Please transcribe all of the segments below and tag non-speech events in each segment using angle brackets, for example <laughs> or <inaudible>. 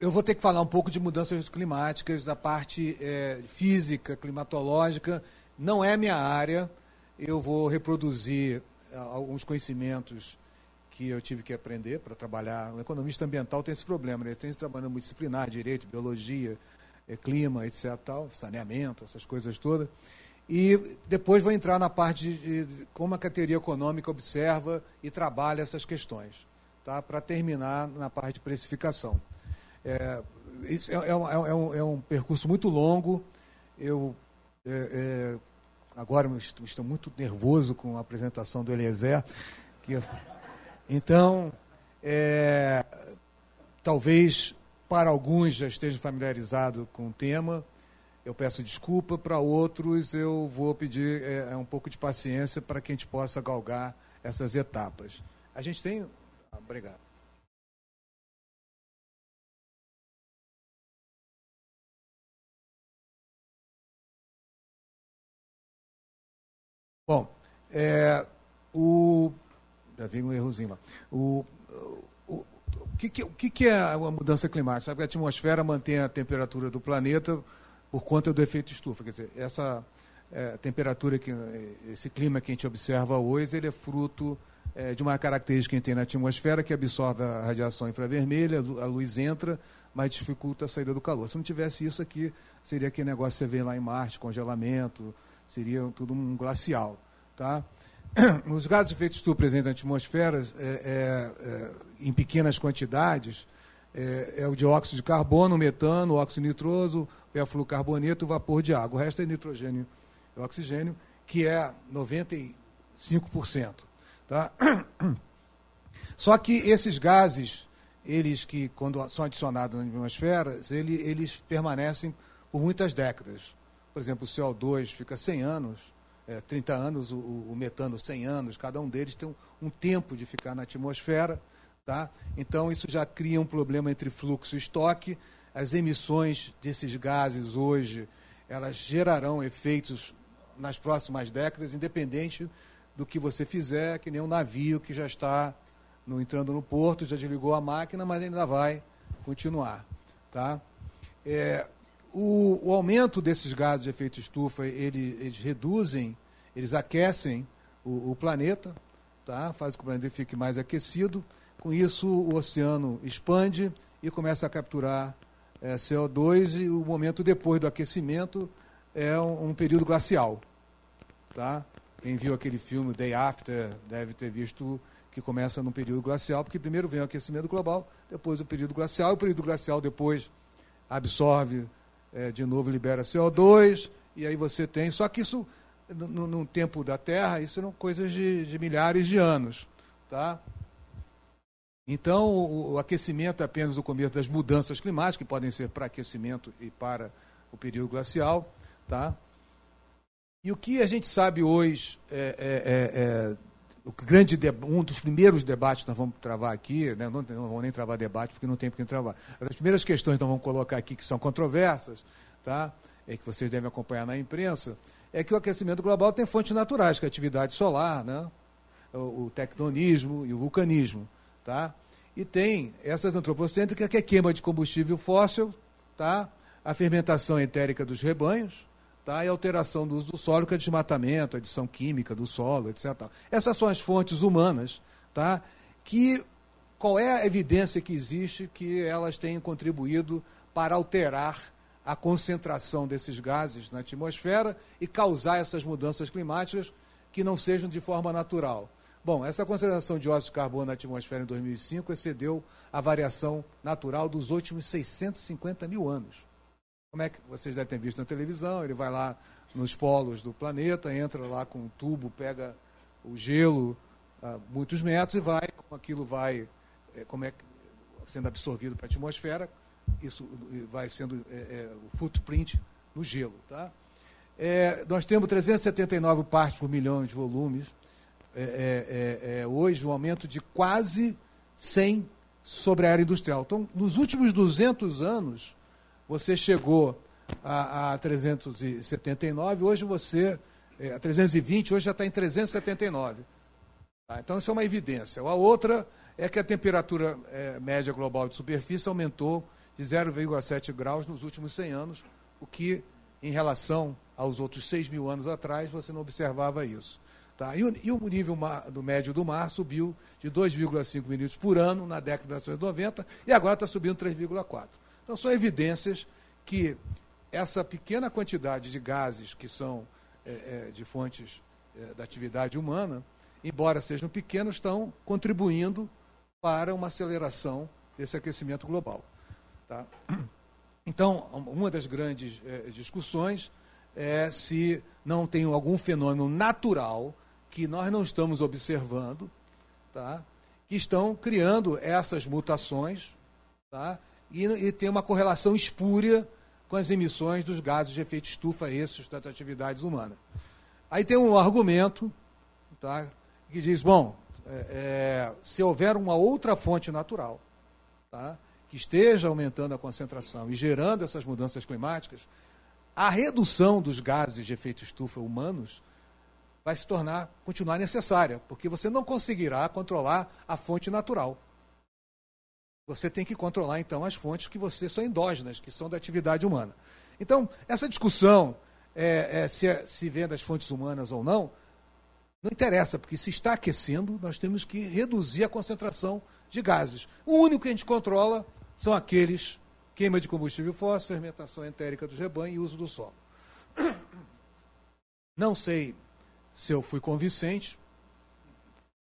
Eu vou ter que falar um pouco de mudanças climáticas, da parte é, física, climatológica. Não é minha área. Eu vou reproduzir é, alguns conhecimentos que eu tive que aprender para trabalhar. O economista ambiental tem esse problema, né? ele tem que trabalhar multidisciplinar, direito, biologia, é, clima, etc. Tal, saneamento, essas coisas todas. E depois vou entrar na parte de como a categoria econômica observa e trabalha essas questões, tá? para terminar na parte de precificação. É, é, é, é, um, é, um, percurso muito longo. Eu é, é, agora estou, muito nervoso com a apresentação do Eliezer. Que, então, é, talvez para alguns já estejam familiarizados com o tema. Eu peço desculpa, para outros eu vou pedir é, um pouco de paciência para que a gente possa galgar essas etapas. A gente tem. Obrigado. Bom, é, o. Já vi um errozinho lá. O, o, o, que, o que, que é a mudança climática? Sabe que a atmosfera mantém a temperatura do planeta por conta do efeito estufa. Quer dizer, essa é, temperatura, que, esse clima que a gente observa hoje, ele é fruto é, de uma característica que tem na atmosfera que absorve a radiação infravermelha, a luz entra, mas dificulta a saída do calor. Se não tivesse isso aqui, seria aquele negócio que você vê lá em Marte, congelamento, seria tudo um glacial. Tá? <clears throat> Os gases de efeito estufa presentes na atmosfera, é, é, é, em pequenas quantidades, é, é, o dióxido de carbono, o metano, o óxido nitroso, o perfluorcarboneto o vapor de água. O resto é nitrogênio e oxigênio, que é 95%. Tá? <clears throat> Só que esses gases, eles que, quando são adicionados na atmosfera, eles permanecem por muitas décadas. Por exemplo, o CO2 fica 100 anos, é, 30 anos, o, o, metano 100 anos, cada um deles tem um, um, tempo de ficar na atmosfera. Tá? Então, isso já cria um problema entre fluxo e estoque. As emissões desses gases hoje, elas gerarão efeitos nas próximas décadas, independente do que você fizer, que nem um navio que já está no, entrando no porto, já desligou a máquina, mas ainda vai continuar. Tá? É, o, o, aumento desses gases de efeito estufa, ele, eles reduzem, eles aquecem o, o planeta, tá? faz com que o planeta fique mais aquecido. Com isso, o oceano expande e começa a capturar é, CO2 e o momento depois do aquecimento é um, um, período glacial. Tá? Quem viu aquele filme Day After deve ter visto que começa num período glacial, porque primeiro vem o aquecimento global, depois o período glacial, e o período glacial depois absorve é, de novo libera CO2, e aí você tem. Só que isso, no, tempo da Terra, isso são coisas de, de, milhares de anos. Tá? Então, o, o, aquecimento é apenas o começo das mudanças climáticas, que podem ser para aquecimento e para o período glacial. Tá? E o que a gente sabe hoje é, é, é, é o grande um dos primeiros debates que nós vamos travar aqui, né, não, não vamos nem travar debate porque não tem por que travar. As primeiras questões que nós vamos colocar aqui que são controversas, tá? É que vocês devem acompanhar na imprensa, é que o aquecimento global tem fontes naturais, que é a atividade solar, né? o, o tectonismo e o vulcanismo, tá? E tem essas antropocêntricas que é queima de combustível fóssil, tá? A fermentação entérica dos rebanhos, tá? e alteração do uso do solo, que é desmatamento, adição química do solo, etc. Essas são as fontes humanas, tá? que qual é a evidência que existe que elas têm contribuído para alterar a concentração desses gases na atmosfera e causar essas mudanças climáticas que não sejam de forma natural. Bom, essa concentração de óxido de carbono na atmosfera em 2005 excedeu a variação natural dos últimos 650 mil anos. Como é que vocês devem ter visto na televisão? Ele vai lá nos polos do planeta, entra lá com um tubo, pega o gelo a muitos metros e vai, como aquilo vai, é, como é sendo absorvido para a atmosfera, isso vai sendo é, é, o footprint no gelo, tá? É, nós temos 379 partes por milhão de volumes. Hoje, um aumento de quase 100 sobre a área industrial. Então, nos últimos 200 anos, você chegou a, a 379, hoje você, é, a 320, hoje já está em 379. Tá? Então, isso é uma evidência. A outra é que a temperatura é, média global de superfície aumentou de 0,7 graus nos últimos 100 anos, o que, em relação aos outros 6 mil anos atrás, você não observava isso. Tá? E, o, e o nível mar, do médio do mar subiu de 2,5 milímetros por ano na década de 1990 e agora está subindo 3,4. Então, são evidências que essa pequena quantidade de gases que são é, é, de fontes é, da atividade humana, embora sejam pequenos, estão contribuindo para uma aceleração desse aquecimento global. Tá? Então, uma das grandes é, discussões é se não tem algum fenômeno natural que nós não estamos observando, tá? que estão criando essas mutações tá? E, e tem uma correlação espúria com as emissões dos gases de efeito estufa, esses das atividades humanas. Aí tem um argumento tá, que diz, bom, é, é, se houver uma outra fonte natural tá, que esteja aumentando a concentração e gerando essas mudanças climáticas, a redução dos gases de efeito estufa humanos vai se tornar, continuar necessária, porque você não conseguirá controlar a fonte natural. Você tem que controlar, então, as fontes que você são endógenas, que são da atividade humana. Então, essa discussão é, é, se, é, se vem das fontes humanas ou não, não interessa, porque se está aquecendo, nós temos que reduzir a concentração de gases. O único que a gente controla são aqueles queima de combustível fóssil, fermentação entérica dos rebanhos e uso do solo. Não sei se eu fui convincente,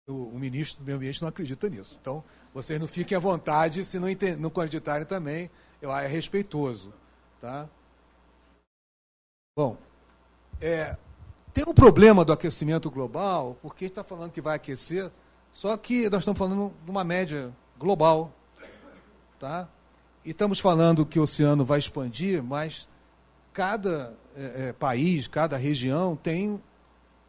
o, o ministro do Meio Ambiente não acredita nisso. Então, vocês não fiquem à vontade, se não, não acreditarem também, eu é respeitoso. Tá? Bom, é, tem um problema do aquecimento global, porque está falando que vai aquecer, só que nós estamos falando de uma média global. Tá? E estamos falando que o oceano vai expandir, mas cada é, é, país, cada região tem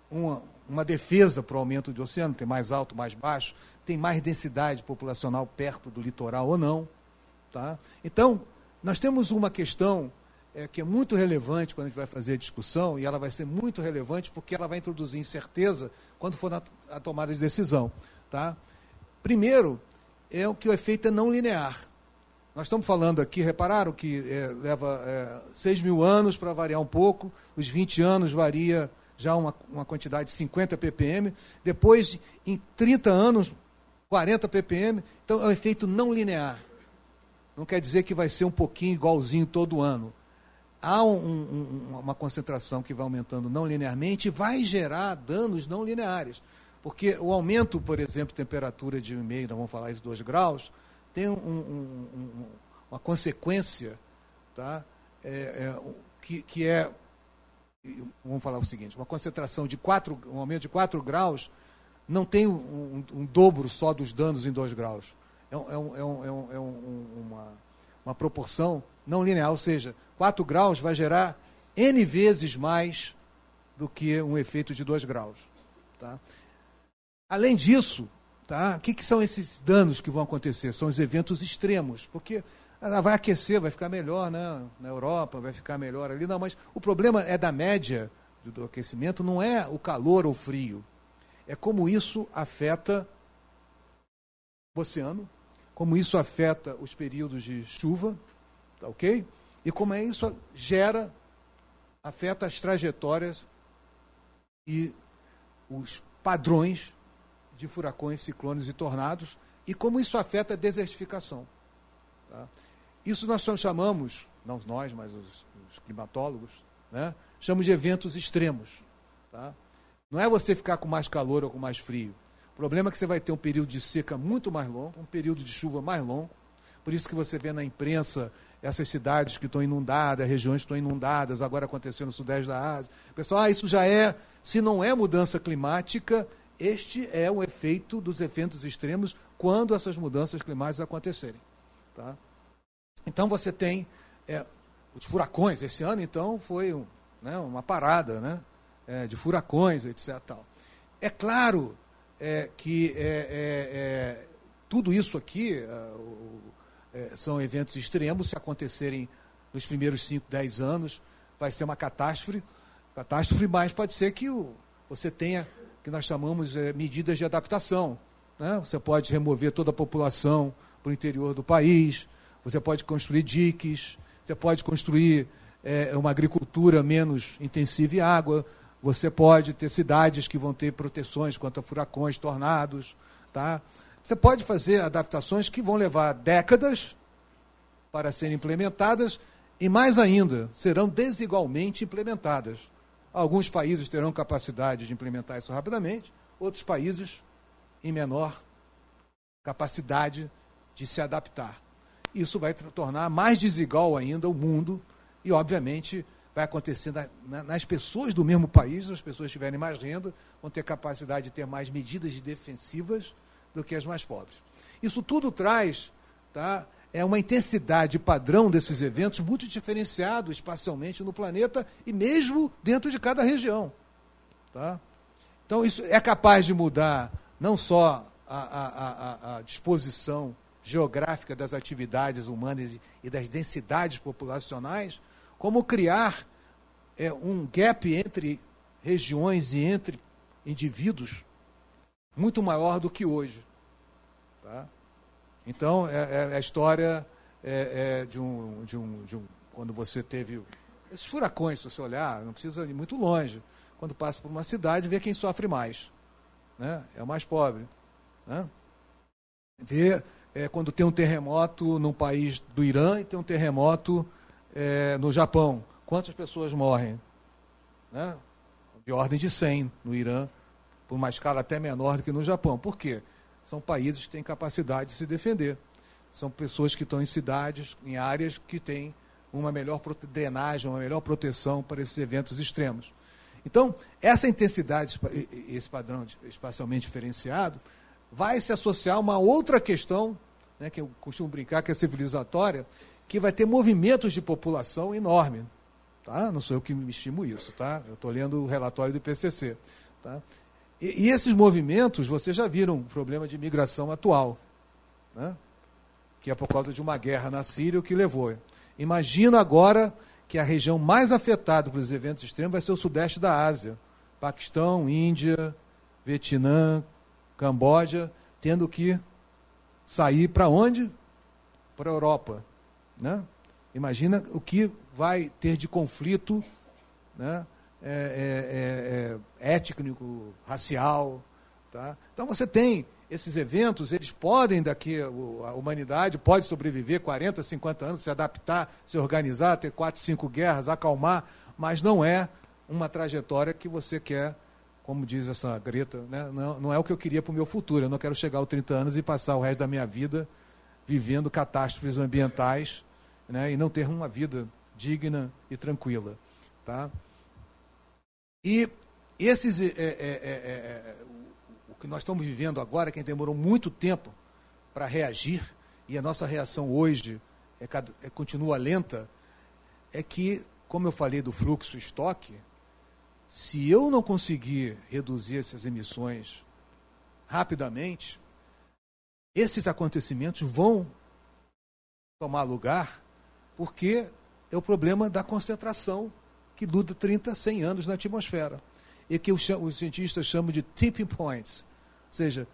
uma, uma defesa para o aumento do oceano, tem mais alto, mais baixo, tem mais densidade populacional perto do litoral ou não. Tá? Então, nós temos uma questão é, que é muito relevante quando a gente vai fazer a discussão, e ela vai ser muito relevante porque ela vai introduzir incerteza quando for na, a tomada de decisão. Tá? Primeiro, é o que o efeito é não linear. Nós estamos falando aqui, repararam que é, leva é, 6 mil anos para variar um pouco, os 20 anos varia já uma, uma quantidade de 50 ppm, depois, em 30 anos, 40 ppm. Então, é um efeito não linear. Não quer dizer que vai ser um pouquinho igualzinho todo ano. Há um, um, uma concentração que vai aumentando não linearmente e vai gerar danos não lineares. Porque o aumento, por exemplo, de temperatura de 1,5, nós vamos falar de 2 graus, tem um, uma consequência tá? É, é, que, que é vamos falar o seguinte, uma concentração de 4, um aumento de 4 graus, não tem um, um, um dobro só dos danos em 2 graus. É, é, um, é, um, é uma, uma proporção não linear, ou seja, 4 graus vai gerar N vezes mais do que um efeito de 2 graus. Tá? Além disso, tá, o que, que são esses danos que vão acontecer? São os eventos extremos, porque ela vai aquecer, vai ficar melhor né? na Europa, vai ficar melhor ali. Não, mas o problema é da média do aquecimento, não é o calor ou o frio. É como isso afeta o oceano, como isso afeta os períodos de chuva, tá ok? E como é isso gera, afeta as trajetórias e os padrões de furacões, ciclones e tornados, e como isso afeta a desertificação. Tá? Isso nós chamamos, não nós, mas os, os climatólogos, né? chamamos de eventos extremos. Tá? Não é você ficar com mais calor ou com mais frio. O problema é que você vai ter um período de seca muito mais longo, um período de chuva mais longo. Por isso que você vê na imprensa essas cidades que estão inundadas, regiões que estão inundadas, agora aconteceu no sudeste da Ásia. Pessoal, ah, isso já é, se não é mudança climática, este é o efeito dos eventos extremos quando essas mudanças climáticas acontecerem. Tá? Então você tem é, os furacões. Esse ano, então, foi um, né, uma parada né, é, de furacões, etc. Tal. É claro é, que é, é, é, tudo isso aqui são eventos extremos. Se acontecerem nos primeiros 5, 10 anos, vai ser uma catástrofe. Catástrofe, mas pode ser que o, você tenha, que nós chamamos medidas de adaptação. Né? Você pode remover toda a população para o interior do país, você pode construir diques, você pode construir é, uma agricultura menos intensiva em água, você pode ter cidades que vão ter proteções contra furacões, tornados. Tá? Você pode fazer adaptações que vão levar décadas para serem implementadas e, mais ainda, serão desigualmente implementadas. Alguns países terão capacidade de implementar isso rapidamente, outros países em menor capacidade de se adaptar. Isso vai tornar mais desigual ainda o mundo e, obviamente, vai acontecer na, na, nas pessoas do mesmo país, as pessoas que tiverem mais renda vão ter capacidade de ter mais medidas defensivas do que as mais pobres. Isso tudo traz tá, é uma intensidade padrão desses eventos muito diferenciado espacialmente no planeta e mesmo dentro de cada região. Tá? Então, isso é capaz de mudar não só a, a, a, a disposição geográfica das atividades humanas e das densidades populacionais, como criar é, um gap entre regiões e entre indivíduos muito maior do que hoje. Tá? Então, é, é a história é, é de, um, de, um, de um. Quando você teve. Esses furacões, se você olhar, não precisa ir muito longe. Quando passa por uma cidade, vê quem sofre mais. Né? É o mais pobre. Né? Vê é, quando tem um terremoto num país do Irã e tem um terremoto é, no Japão. Quantas pessoas morrem? Né? De ordem de 100 no Irã, por uma escala até menor do que no Japão. Por quê? São países que têm capacidade de se defender. São pessoas que estão em cidades, em áreas que têm uma melhor drenagem, uma melhor proteção para esses eventos extremos. Então, essa intensidade, esse padrão espacialmente diferenciado, vai se associar a uma outra questão, né, que eu costumo brincar que é civilizatória, que vai ter movimentos de população enorme. Tá? Não sou eu que me estimo isso, tá? Eu estou lendo o relatório do IPCC. Tá? E, e, esses movimentos, vocês já viram o problema de imigração atual, né? que é por causa de uma guerra na Síria o que levou. Imagina agora que a região mais afetada pelos eventos extremos vai ser o sudeste da Ásia. Paquistão, Índia, Vietnã, Camboja, tendo que sair para onde? Para a Europa. Né? Imagina o que vai ter de conflito né? é, é, é, é étnico, racial. Tá? Então você tem esses eventos, eles podem daqui, a humanidade pode sobreviver 40, 50 anos, se adaptar, se organizar, ter quatro, cinco guerras, acalmar, mas não é uma trajetória que você quer, como diz essa Greta, né? não, não é o que eu queria para o meu futuro. Eu não quero chegar aos 30 anos e passar o resto da minha vida vivendo catástrofes ambientais né? e não ter uma vida digna e tranquila. Tá? E esses, é, é, é, o que nós estamos vivendo agora, quem demorou muito tempo para reagir, e a nossa reação hoje é, continua lenta, é que, como eu falei do fluxo estoque, se eu não conseguir reduzir essas emissões rapidamente, esses acontecimentos vão tomar lugar, porque é o problema da concentração que dura 30, 100 anos na atmosfera. E que os, os cientistas chamam de tipping points. Ou seja,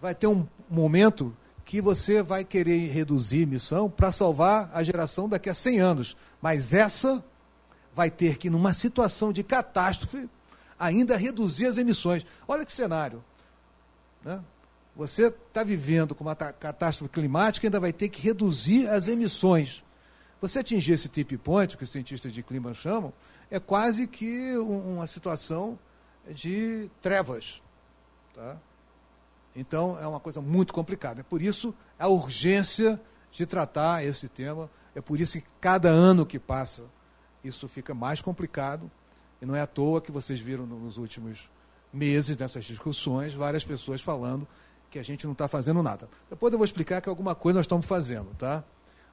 vai ter um momento que você vai querer reduzir emissão para salvar a geração daqui a 100 anos. Mas essa vai ter que, numa situação de catástrofe, ainda reduzir as emissões. Olha que cenário. Né? Você está vivendo com uma catástrofe climática e ainda vai ter que reduzir as emissões. Você atingir esse tip point, que os cientistas de clima chamam, é quase que uma situação de trevas. Tá? Então, é uma coisa muito complicada. É por isso a urgência de tratar esse tema. É por isso que cada ano que passa, isso fica mais complicado. E não é à toa que vocês viram nos últimos meses dessas discussões várias pessoas falando que a gente não está fazendo nada. Depois eu vou explicar que alguma coisa nós estamos fazendo, tá?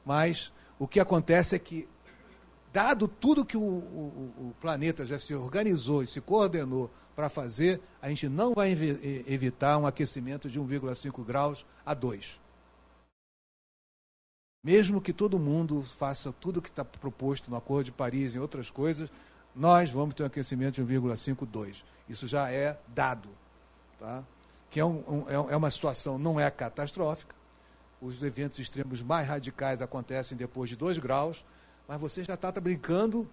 Mas o que acontece é que dado tudo que o, o, o, planeta já se organizou e se coordenou para fazer, a gente não vai evitar um aquecimento de 1,5 graus a 2. Mesmo que todo mundo faça tudo que está proposto no Acordo de Paris e outras coisas, nós vamos ter um aquecimento de 1,5, 2. Isso já é dado. Tá? Que é, um, um, é, é uma situação, não é catastrófica, os eventos extremos mais radicais acontecem depois de 2 graus, mas você já está tá brincando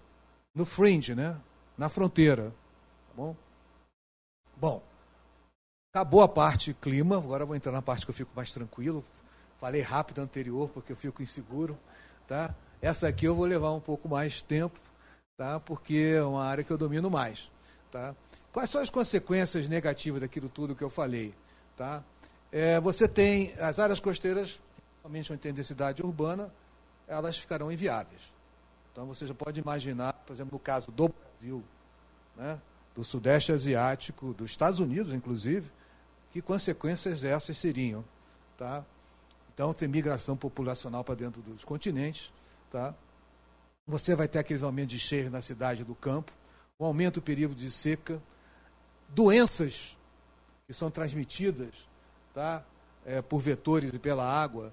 no fringe, né? na fronteira. Tá bom? Bom, acabou a parte clima, agora vou entrar na parte que eu fico mais tranquilo. Falei rápido anterior porque eu fico inseguro. Tá? Essa aqui eu vou levar um pouco mais tempo, tá? porque é uma área que eu domino mais. Tá? Quais são as consequências negativas daquilo tudo que eu falei? Tá? É, você tem as áreas costeiras, somente onde tem densidade urbana, elas ficarão inviáveis. Então você já pode imaginar, por exemplo, no caso do Brasil, né, do Sudeste Asiático, dos Estados Unidos, inclusive, que consequências essas seriam. Tá? Então, tem migração populacional para dentro dos continentes. Tá? Você vai ter aqueles aumentos de cheios na cidade do campo, um aumento do perigo de seca, doenças que são transmitidas tá, é, por vetores e pela água,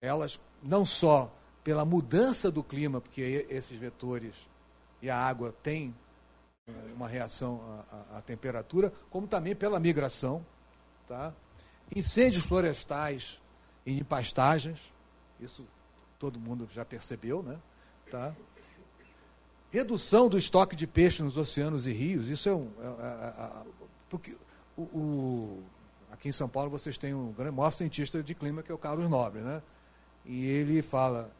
elas não só pela mudança do clima, porque esses vetores e a água têm é, uma reação à, à, à temperatura, como também pela migração. Tá? Incêndios florestais e de pastagens, isso todo mundo já percebeu, né? Tá? Redução do estoque de peixe nos oceanos e rios, isso é um. É, é, é, porque o, o, aqui em São Paulo vocês têm um grande, maior cientista de clima, que é o Carlos Nobre, né? E ele fala: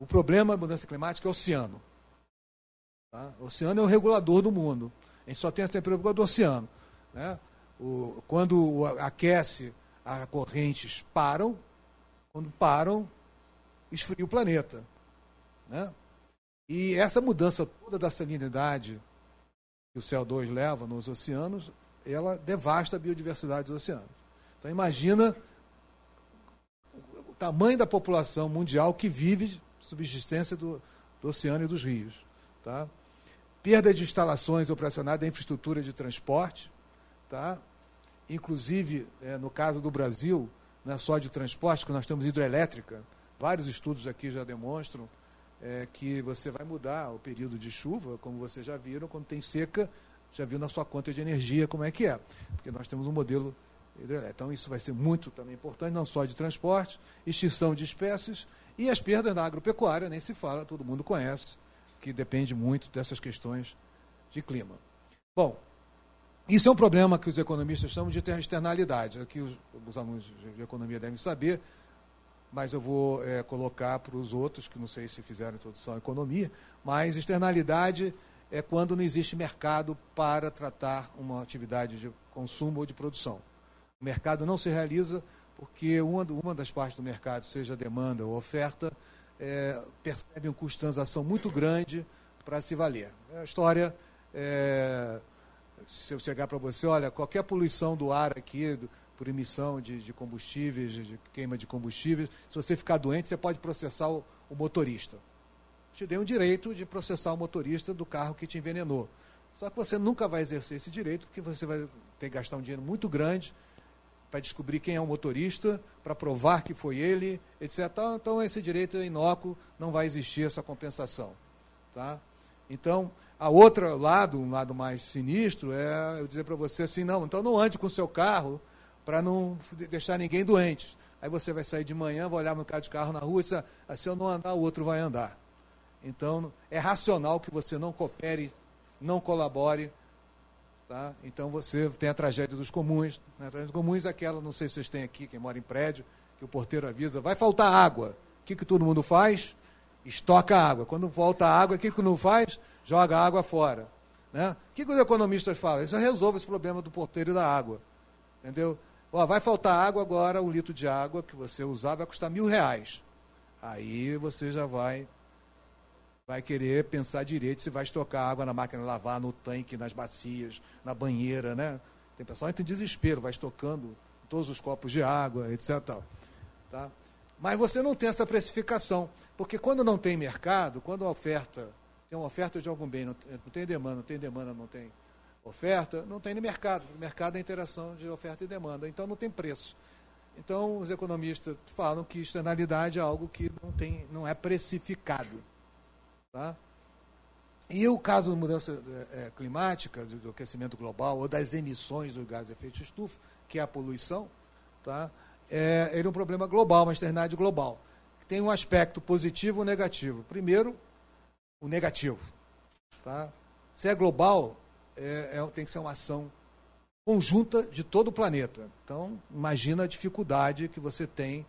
o problema da mudança climática é o oceano. Tá? O oceano é o regulador do mundo. A gente só tem a temperatura do oceano. Né? O, quando aquece, as correntes param. Quando param, esfria o planeta. Né? E essa mudança toda da salinidade que o CO2 leva nos oceanos, ela devasta a biodiversidade dos oceanos. Então imagina o tamanho da população mundial que vive subsistência do, do oceano e dos rios. Tá? Perda de instalações operacionais da infraestrutura de transporte, tá? inclusive, é, no caso do Brasil, não é só de transporte, que nós temos hidrelétrica, vários estudos aqui já demonstram é, que você vai mudar o período de chuva, como vocês já viram, quando tem seca, já viu na sua conta de energia como é que é, porque nós temos um modelo hidrelétrico. Então isso vai ser muito também importante, não só de transporte, extinção de espécies e as perdas na agropecuária, nem se fala, todo mundo conhece, que depende muito dessas questões de clima. Bom, isso é um problema que os economistas chamam de externalidade, que os, os alunos de economia devem saber, mas eu vou é, colocar para os outros, que não sei se fizeram introdução à economia, mas externalidade é quando não existe mercado para tratar uma atividade de consumo ou de produção. O mercado não se realiza porque uma, uma das partes do mercado, seja demanda ou oferta, é, percebe um custo de transação muito grande para se valer. A história, é, se eu chegar para você, olha, qualquer poluição do ar aqui, do, por emissão de, de combustíveis, de, de, queima de combustíveis, se você ficar doente, você pode processar o, o motorista. Te dei o direito de processar o motorista do carro que te envenenou. Só que você nunca vai exercer esse direito, porque você vai ter que gastar um dinheiro muito grande para descobrir quem é o motorista, para provar que foi ele, etc. Então, esse direito é inócuo, não vai existir essa compensação. Tá? Então, a outro lado, um lado mais sinistro, é eu dizer para você assim, não, então não ande com o seu carro para não deixar ninguém doente. Aí você vai sair de manhã, vai olhar no carro de carro na rua e dizer, ah, se eu não andar, o outro vai andar. Então, é racional que você não coopere, não colabore Tá? Então você tem a tragédia dos comuns. Né? A tragédia dos comuns é aquela, não sei se vocês têm aqui, quem mora em prédio, que o porteiro avisa, vai faltar água. O que, que todo mundo faz? Estoca água. Quando volta água, o que, que não faz? Joga água fora. Né? O que, que os economistas falam? Isso resolve esse problema do porteiro e da água. Entendeu? Ó, vai faltar água agora, um litro de água que você usar vai custar mil reais. Aí você já vai vai querer pensar direito se vai estocar água na máquina de lavar, no tanque, nas bacias, na banheira, né? Tem pessoal que tem desespero, vai estocando todos os copos de água, etc. Tá? Mas você não tem essa precificação, porque quando não tem mercado, quando a oferta, tem uma oferta de algum bem, não tem demanda, não tem demanda, não tem oferta, não tem mercado. O mercado é a interação de oferta e demanda, então não tem preço. Então, os economistas falam que externalidade é algo que não, tem, não é precificado. Tá? E o caso da mudança é, climática, do, do, aquecimento global, ou das emissões do gás de efeito estufa, que é a poluição, tá? é, ele é um problema global, uma externalidade global. Tem um aspecto positivo e negativo. Primeiro, o negativo. Tá? Se é global, é, é, tem que ser uma ação conjunta de todo o planeta. Então, imagina a dificuldade que você tem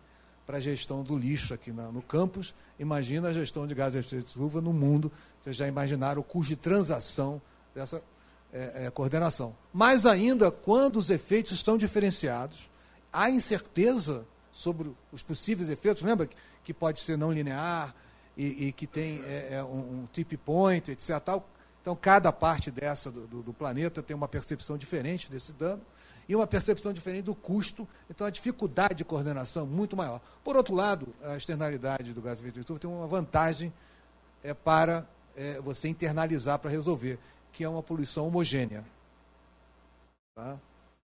para a gestão do lixo aqui na, no campus, imagina a gestão de gases de efeito de estufa no mundo. Vocês já imaginaram o custo de transação dessa é, é, coordenação. Mais ainda, quando os efeitos estão diferenciados, há incerteza sobre os possíveis efeitos. Lembra que, que pode ser não linear e, e que tem é, é um, um tip point, etc. Então, cada parte dessa do, do, do, planeta tem uma percepção diferente desse dano e uma percepção diferente do custo. Então, a dificuldade de coordenação é muito maior. Por outro lado, a externalidade do gás de estufa tem uma vantagem é, para é, você internalizar para resolver, que é uma poluição homogênea. Tá?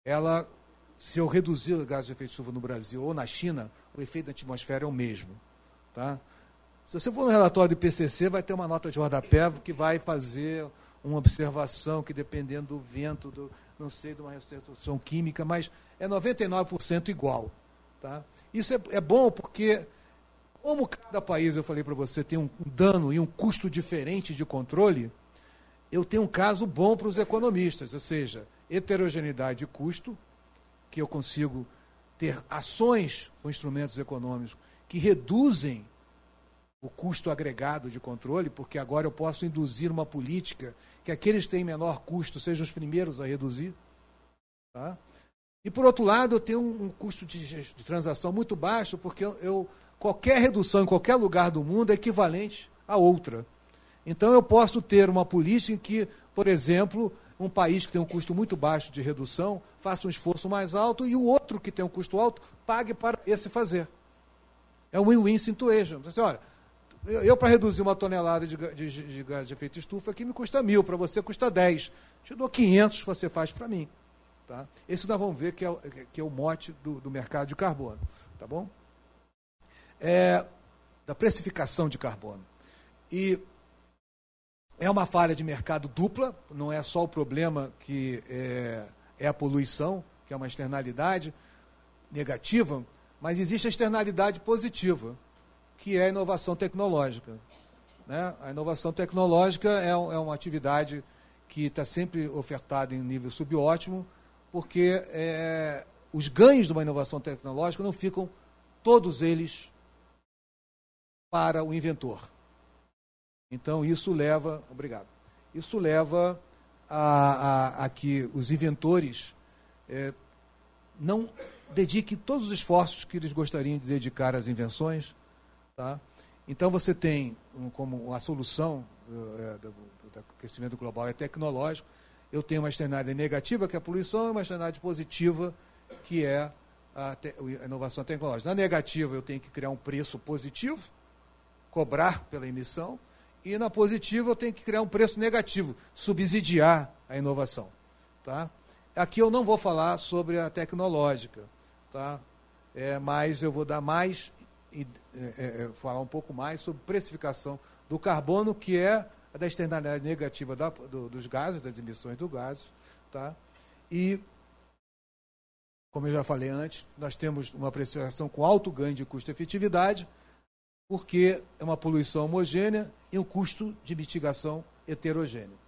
Ela, se eu reduzir o gás de efeito estufa no Brasil ou na China, o efeito da atmosfera é o mesmo. Tá? Se você for no relatório do IPCC, vai ter uma nota de rodapé que vai fazer uma observação que, dependendo do vento, do, não sei, de uma restituição química, mas é 99% igual. Tá? Isso é, é bom porque, como cada país, eu falei para você, tem um dano e um custo diferente de controle, eu tenho um caso bom para os economistas, ou seja, heterogeneidade de custo, que eu consigo ter ações com instrumentos econômicos que reduzem o custo agregado de controle, porque agora eu posso induzir uma política que aqueles que têm menor custo sejam os primeiros a reduzir. Tá? E, por outro lado, eu tenho um, custo de, transação muito baixo, porque eu, eu, qualquer redução em qualquer lugar do mundo é equivalente a outra. Então, eu posso ter uma política em que, por exemplo, um país que tem um custo muito baixo de redução faça um esforço mais alto e o outro que tem um custo alto pague para esse fazer. É um win-win situation. Você, olha, eu, eu para reduzir uma tonelada de, de, de, gás de efeito estufa aqui me custa mil, para você custa 10. Te dou 500, você faz para mim. Tá? Esse nós vamos ver que é, que é o mote do, do mercado de carbono. Tá bom? É, da precificação de carbono. E é uma falha de mercado dupla, não é só o problema que é, é a poluição, que é uma externalidade negativa, mas existe a externalidade positiva que é a inovação tecnológica. Né? A inovação tecnológica é, é uma atividade que está sempre ofertada em nível subótimo, porque é, os ganhos de uma inovação tecnológica não ficam todos eles para o inventor. Então isso leva, obrigado, isso leva a, a, a que os inventores é, não dediquem todos os esforços que eles gostariam de dedicar às invenções Tá? Então você tem como a solução é, do, do, aquecimento global é tecnológico. Eu tenho uma externalidade negativa, que é a poluição, e uma externalidade positiva, que é a, te, a inovação tecnológica. Na negativa, eu tenho que criar um preço positivo, cobrar pela emissão, e na positiva, eu tenho que criar um preço negativo, subsidiar a inovação. Tá? Aqui eu não vou falar sobre a tecnológica, tá? É, mas eu vou dar mais e, é, é, é, falar um pouco mais sobre precificação do carbono, que é a da externalidade negativa da, do, dos gases, das emissões do gás. Tá? E, como eu já falei antes, nós temos uma precificação com alto ganho de custo-efetividade, porque é uma poluição homogênea e um custo de mitigação heterogêneo.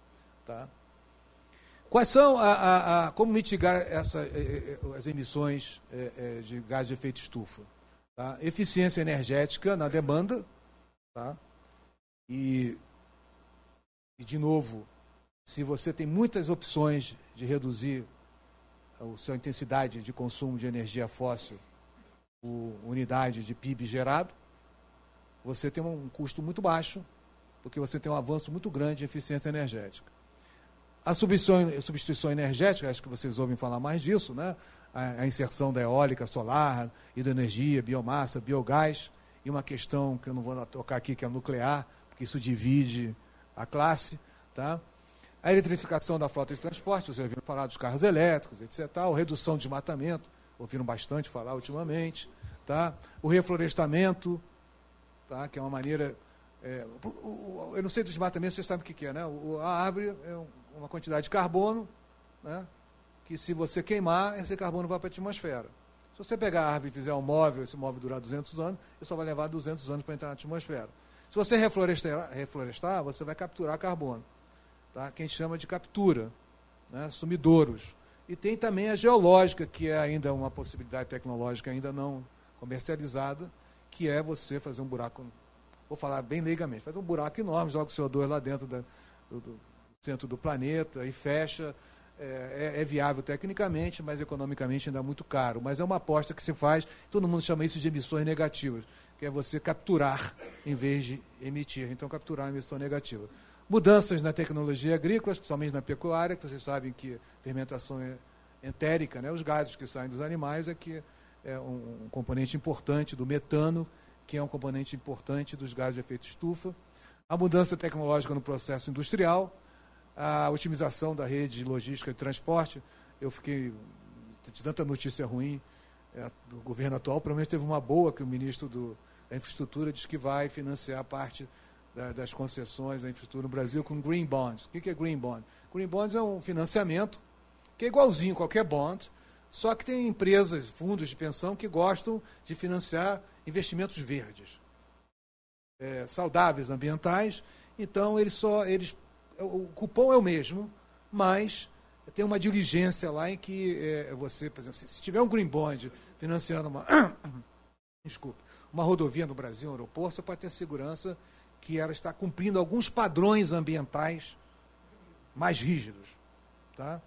Tá? Quais são a, a, a como mitigar essa, as emissões de gás de efeito estufa? Tá? Eficiência energética na demanda. Tá? E, e, de novo, se você tem muitas opções de reduzir a sua intensidade de consumo de energia fóssil por unidade de PIB gerado, você tem um custo muito baixo, porque você tem um avanço muito grande em eficiência energética. A substituição, substituição energética, acho que vocês ouvem falar mais disso, né? A, a inserção da eólica, solar, hidroenergia, biomassa, biogás, e uma questão que eu não vou tocar aqui, que é nuclear, porque isso divide a classe. Tá? A eletrificação da frota de transporte, vocês ouviram falar dos carros elétricos, etc. Tal, redução de desmatamento, ouviram bastante falar ultimamente. Tá? O reflorestamento, tá? que é uma maneira. É, eu não sei do desmatamento, vocês sabem o que é, né? a árvore é uma quantidade de carbono, né? Que se você queimar, esse carbono vai para a atmosfera. Se você pegar a árvore e fizer um móvel, esse móvel durar 200 anos, ele só vai levar 200 anos para entrar na atmosfera. Se você reflorestar, reflorestar você vai capturar carbono, tá? que a gente chama de captura, né? sumidouros. E tem também a geológica, que é ainda uma possibilidade tecnológica ainda não comercializada, que é você fazer um buraco, vou falar bem leigamente, fazer um buraco enorme, joga o CO2 lá dentro da, do, do centro do planeta e fecha. É, é, é, viável tecnicamente, mas economicamente ainda é muito caro. Mas é uma aposta que se faz, todo mundo chama isso de emissões negativas, que é você capturar em vez de emitir. Então, capturar a emissão negativa. Mudanças na tecnologia agrícola, especialmente na pecuária, que vocês sabem que fermentação é entérica, né, os gases que saem dos animais, é que é um, um componente importante do metano, que é um componente importante dos gases de efeito estufa. A mudança tecnológica no processo industrial, a otimização da rede de logística e transporte. Eu fiquei de tanta notícia ruim é, do governo atual, pelo menos teve uma boa que o ministro do, da Infraestrutura disse que vai financiar parte da, das concessões da infraestrutura no Brasil com Green Bonds. O que é Green Bond? Green Bonds é um financiamento que é igualzinho a qualquer bond, só que tem empresas, fundos de pensão que gostam de financiar investimentos verdes, é, saudáveis, ambientais. Então, eles só, eles, o cupom é o mesmo, mas tem uma diligência lá em que é, você, por exemplo, se tiver um green bond financiando uma, <coughs> desculpa, uma rodovia no Brasil, um aeroporto, você pode ter segurança que ela está cumprindo alguns padrões ambientais mais rígidos. Tá?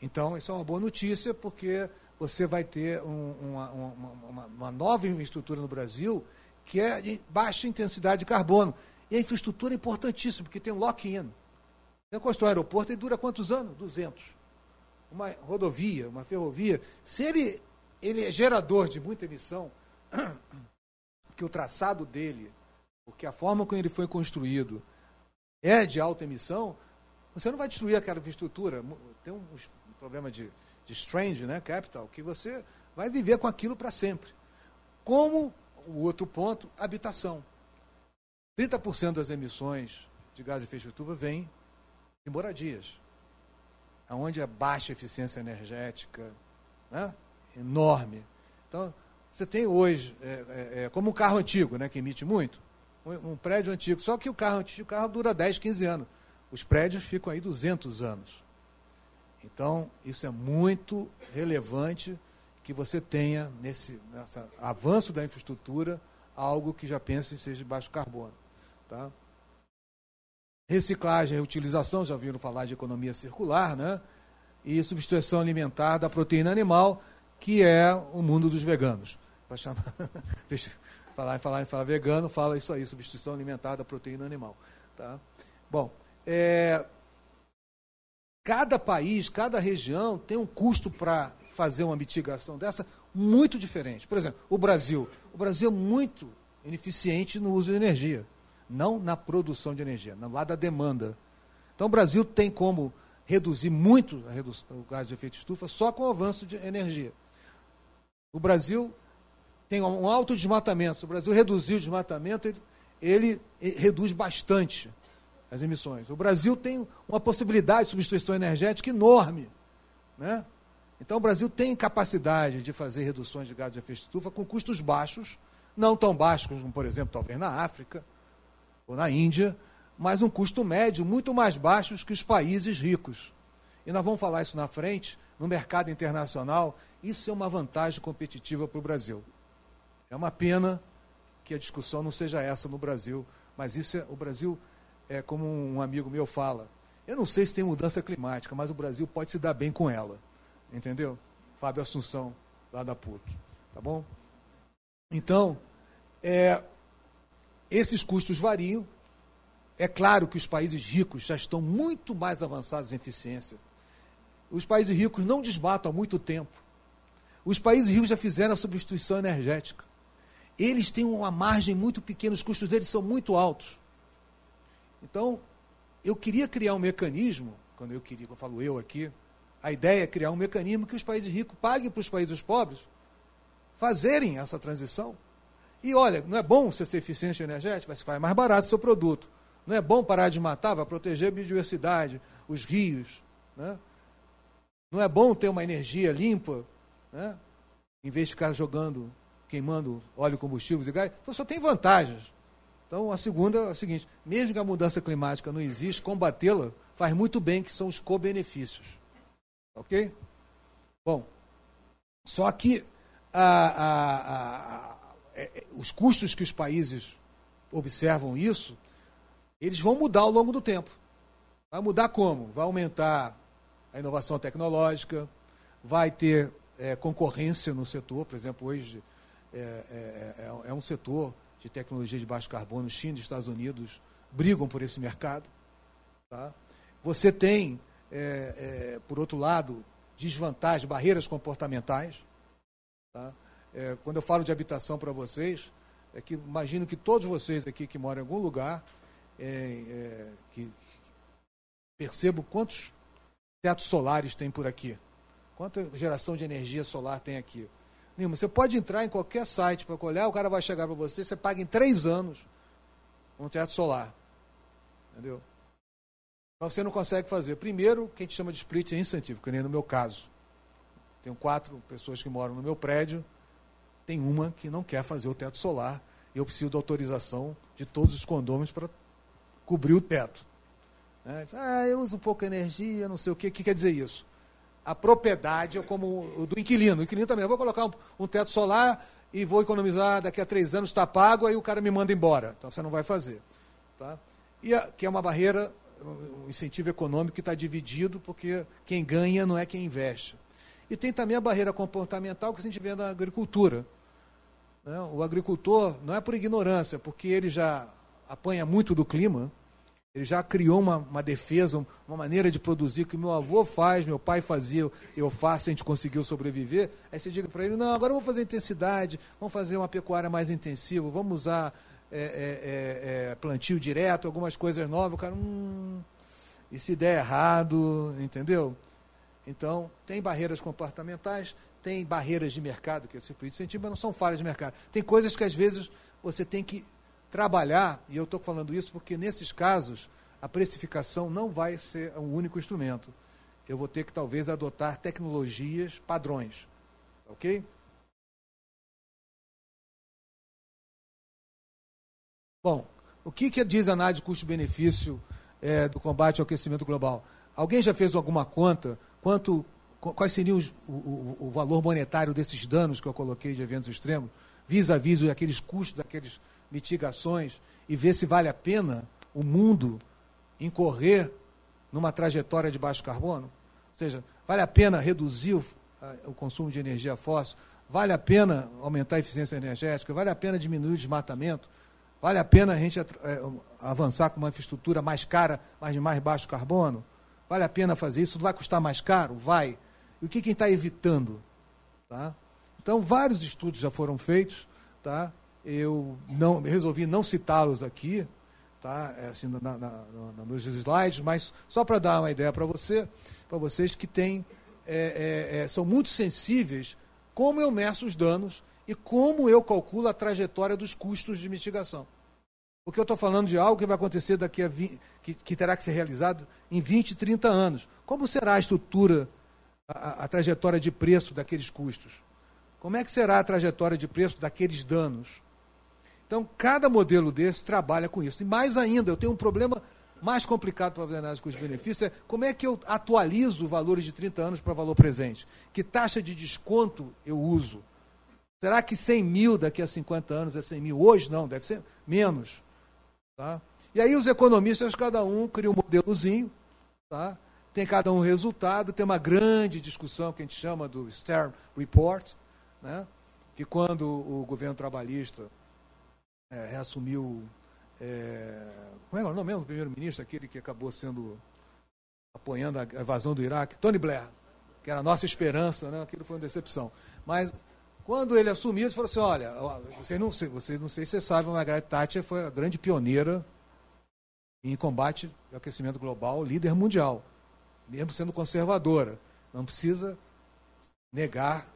Então, isso é uma boa notícia, porque você vai ter um, uma, uma, uma, nova infraestrutura no Brasil que é de baixa intensidade de carbono. E a infraestrutura é importantíssima, porque tem um lock-in. Você constrói um aeroporto e dura quantos anos? 200. Uma rodovia, uma ferrovia. Se ele, ele é gerador de muita emissão, <clears throat> que o traçado dele porque a forma como ele foi construído é de alta emissão, você não vai destruir aquela infraestrutura. Tem um, um problema de, de strange, né, capital, que você vai viver com aquilo para sempre. Como o outro ponto, habitação. 30% das emissões de gás de efeito de estufa vêm de moradias, onde a baixa eficiência energética, né, enorme. Então, você tem hoje, é, é, é, como um carro antigo, né, que emite muito, um, prédio antigo. Só que o carro antigo, o carro dura 10, 15 anos. Os prédios ficam aí 200 anos. Então, isso é muito relevante que você tenha, nesse nessa avanço da infraestrutura, algo que já pense em seja de baixo carbono. Tá? Reciclagem reutilização, já ouviram falar de economia circular, né? E substituição alimentar da proteína animal, que é o mundo dos veganos. Vai chamar... <laughs> falar falar falar vegano, fala isso aí, substituição alimentar da proteína animal. Tá? Bom, é, cada país, cada região tem um custo para fazer uma mitigação dessa muito diferente. Por exemplo, o Brasil. O Brasil é muito ineficiente no uso de energia, não na produção de energia, no lado da demanda. Então o Brasil tem como reduzir muito redução, o gás de efeito estufa só com o avanço de energia. O Brasil tem um alto desmatamento. Se o Brasil reduzir o desmatamento, ele, ele, ele reduz bastante as emissões. O Brasil tem uma possibilidade de substituição energética enorme. Né? Então, o Brasil tem capacidade de fazer reduções de gás de efeito estufa com custos baixos, não tão baixos como, por exemplo, talvez na África ou na Índia, mas um custo médio muito mais baixo que os países ricos. E nós vamos falar isso na frente, no mercado internacional, isso é uma vantagem competitiva para o Brasil. É uma pena que a discussão não seja essa no Brasil, mas isso é, o Brasil é como um amigo meu fala. Eu não sei se tem mudança climática, mas o Brasil pode se dar bem com ela. Entendeu? Fábio Assunção, lá da PUC. Tá bom? Então, é, esses custos variam. É claro que os países ricos já estão muito mais avançados em eficiência. Os países ricos não desmatam há muito tempo. Os países ricos já fizeram a substituição energética eles têm uma margem muito pequena, os custos deles são muito altos. Então, eu queria criar um mecanismo, quando eu queria, eu falo eu aqui, a ideia é criar um mecanismo que os países ricos paguem para os países pobres fazerem essa transição. E olha, não é bom você ser eficiente energético, mas faz mais barato o seu produto. Não é bom parar de matar, vai proteger a biodiversidade, os rios. Né? Não é bom ter uma energia limpa, né? em vez de ficar jogando, queimando óleo, combustíveis e gás. Então só tem vantagens. Então a segunda é a seguinte: mesmo que a mudança climática não existe, combatê-la faz muito bem, que são os co-benefícios. Ok? Bom, só que a, a, a, é, é, os custos que os países observam isso, eles vão mudar ao longo do tempo. Vai mudar como? Vai aumentar a inovação tecnológica, vai ter é, concorrência no setor, por exemplo, hoje é, é, é, é, um setor de tecnologia de baixo carbono, China e Estados Unidos brigam por esse mercado. Tá? Você tem, é, é, por outro lado, desvantagens, barreiras comportamentais. Tá? É, quando eu falo de habitação para vocês, é que imagino que todos vocês aqui que moram em algum lugar, que percebo quantos tetos solares tem por aqui. Quanta geração de energia solar tem aqui? Nilma, você pode entrar em qualquer site para olhar, o cara vai chegar para você, você paga em três anos um teto solar. Entendeu? Mas você não consegue fazer. Primeiro, que a gente chama de split incentivo, que nem no meu caso. Tenho quatro pessoas que moram no meu prédio, tem uma que não quer fazer o teto solar eu preciso da autorização de todos os condôminos para cobrir o teto. É, ah, eu uso de energia, não sei o quê. O que quer dizer isso? a propriedade é como o do inquilino. O inquilino também, eu vou colocar um, um, teto solar e vou economizar, daqui a três anos está pago, aí o cara me manda embora. Então você não vai fazer. Tá? E a, que é uma barreira, um incentivo econômico que está dividido, porque quem ganha não é quem investe. E tem também a barreira comportamental que a gente vê na agricultura. Né? O agricultor não é por ignorância, porque ele já apanha muito do clima, ele já criou uma, uma defesa, uma maneira de produzir que meu avô faz, meu pai fazia, eu faço, a gente conseguiu sobreviver. Aí você diga para ele, não, agora vamos fazer intensidade, vamos fazer uma pecuária mais intensiva, vamos usar é, é, é, é, plantio direto, algumas coisas novas. O cara, hum, e se der errado, entendeu? Então, tem barreiras comportamentais, tem barreiras de mercado, que é o circuito incentivo, mas não são falhas de mercado. Tem coisas que às vezes você tem que trabalhar, e eu estou falando isso porque nesses casos a precificação não vai ser um único instrumento. Eu vou ter que talvez adotar tecnologias padrões. Ok? Bom, o que, que diz a análise custo-benefício é, do combate ao aquecimento global? Alguém já fez alguma conta? Quanto, quais seriam os, o, o, valor monetário desses danos que eu coloquei de eventos extremos, vis-a-vis -vis aqueles custos daqueles mitigações e ver se vale a pena o mundo incorrer numa trajetória de baixo carbono? Ou seja, vale a pena reduzir o, o consumo de energia fóssil? Vale a pena aumentar a eficiência energética? Vale a pena diminuir o desmatamento? Vale a pena a gente é, avançar com uma infraestrutura mais cara, mas de mais baixo carbono? Vale a pena fazer isso? Vai custar mais caro? Vai. E o que quem está evitando? Tá? Então, vários estudos já foram feitos, tá? eu não resolvi não citá-los aqui, tá? É assim, na, na, na, nos slides, mas só para dar uma ideia para você, para vocês que têm, é, é, é, são muito sensíveis como eu meço os danos e como eu calculo a trajetória dos custos de mitigação. Porque eu estou falando de algo que vai acontecer daqui a 20, que, que, terá que ser realizado em 20, 30 anos. Como será a estrutura, a, a trajetória de preço daqueles custos? Como é que será a trajetória de preço daqueles danos? Então, cada modelo desse trabalha com isso. E mais ainda, eu tenho um problema mais complicado para fazer análise custo-benefício, é como é que eu atualizo valores de 30 anos para valor presente? Que taxa de desconto eu uso? Será que 100 mil daqui a 50 anos é 100 mil? Hoje não, deve ser menos. Tá? E aí os economistas, cada um cria um modelozinho, tá? Tem cada um resultado, tem uma grande discussão que a gente chama do Stern Report, né? que quando o governo trabalhista é, reassumiu. É, como é o nome mesmo do primeiro-ministro, aquele que acabou sendo apoiando a invasão do Iraque? Tony Blair, que era a nossa esperança, né? aquilo foi uma decepção. Mas quando ele assumiu, ele falou assim: olha, vocês não, vocês, não sei se vocês sabem, mas a Margaret Thatcher foi a grande pioneira em combate ao aquecimento global, líder mundial, mesmo sendo conservadora. Não precisa negar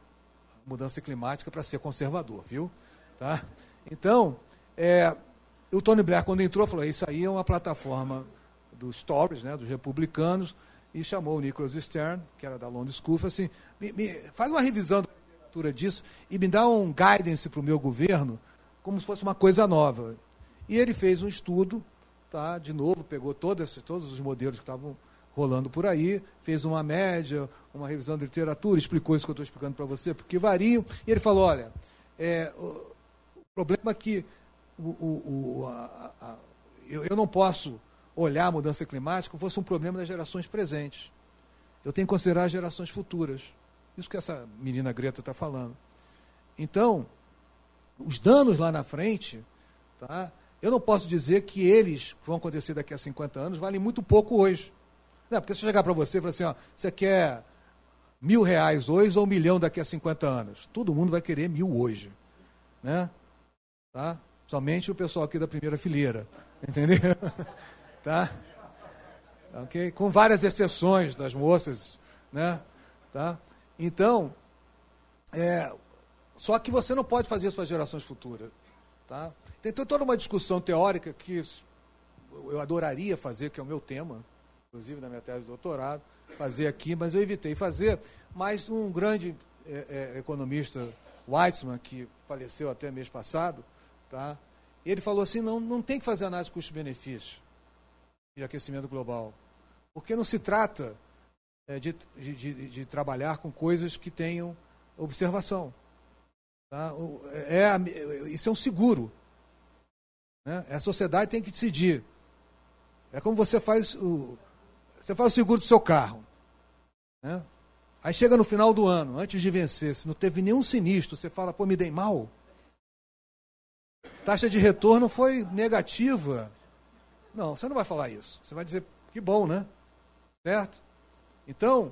a mudança climática para ser conservador, viu? Tá? Então, é, o Tony Blair, quando entrou, falou: Isso aí é uma plataforma dos Tories, né, dos republicanos, e chamou o Nicholas Stern, que era da London School, falou assim: me, me, faz uma revisão da literatura disso e me dá um guidance para o meu governo como se fosse uma coisa nova. E ele fez um estudo, tá? de novo, pegou todas, todos os modelos que estavam rolando por aí, fez uma média, uma revisão da literatura, explicou isso que eu estou explicando para você, porque variam. E ele falou: olha, é, o, o, problema é que o, o, a, a, eu, eu não posso olhar a mudança climática como fosse um problema das gerações presentes. Eu tenho que considerar as gerações futuras. Isso que essa menina Greta está falando. Então, os danos lá na frente, tá? eu não posso dizer que eles vão acontecer daqui a 50 anos valem muito pouco hoje. Não, porque se eu chegar para você e falar assim, ó, você quer mil reais hoje ou um milhão daqui a 50 anos? Todo mundo vai querer mil hoje. Né? Tá? Somente o pessoal aqui da primeira fileira. Entendeu? <laughs> tá? Ok? Com várias exceções das moças. Né? Tá? Então, é, só que você não pode fazer isso para gerações futuras. Tá? Tem toda uma discussão teórica que eu adoraria fazer, que é o meu tema, inclusive na minha tese de doutorado, fazer aqui, mas eu evitei fazer. Mas um grande é, é, economista, Weitzman, que faleceu até mês passado, tá? ele falou assim, não, não tem que fazer análise custo-benefício de aquecimento global. Porque não se trata é, de, de, de, de, trabalhar com coisas que tenham observação. Tá? É, é, isso é um seguro. Né? A sociedade tem que decidir. É como você faz o, você faz o seguro do seu carro. Né? Aí chega no final do ano, antes de vencer, se não teve nenhum sinistro, você fala, pô, me dei mal. Taxa de retorno foi negativa. Não, você não vai falar isso. Você vai dizer, que bom, né? Certo? Então,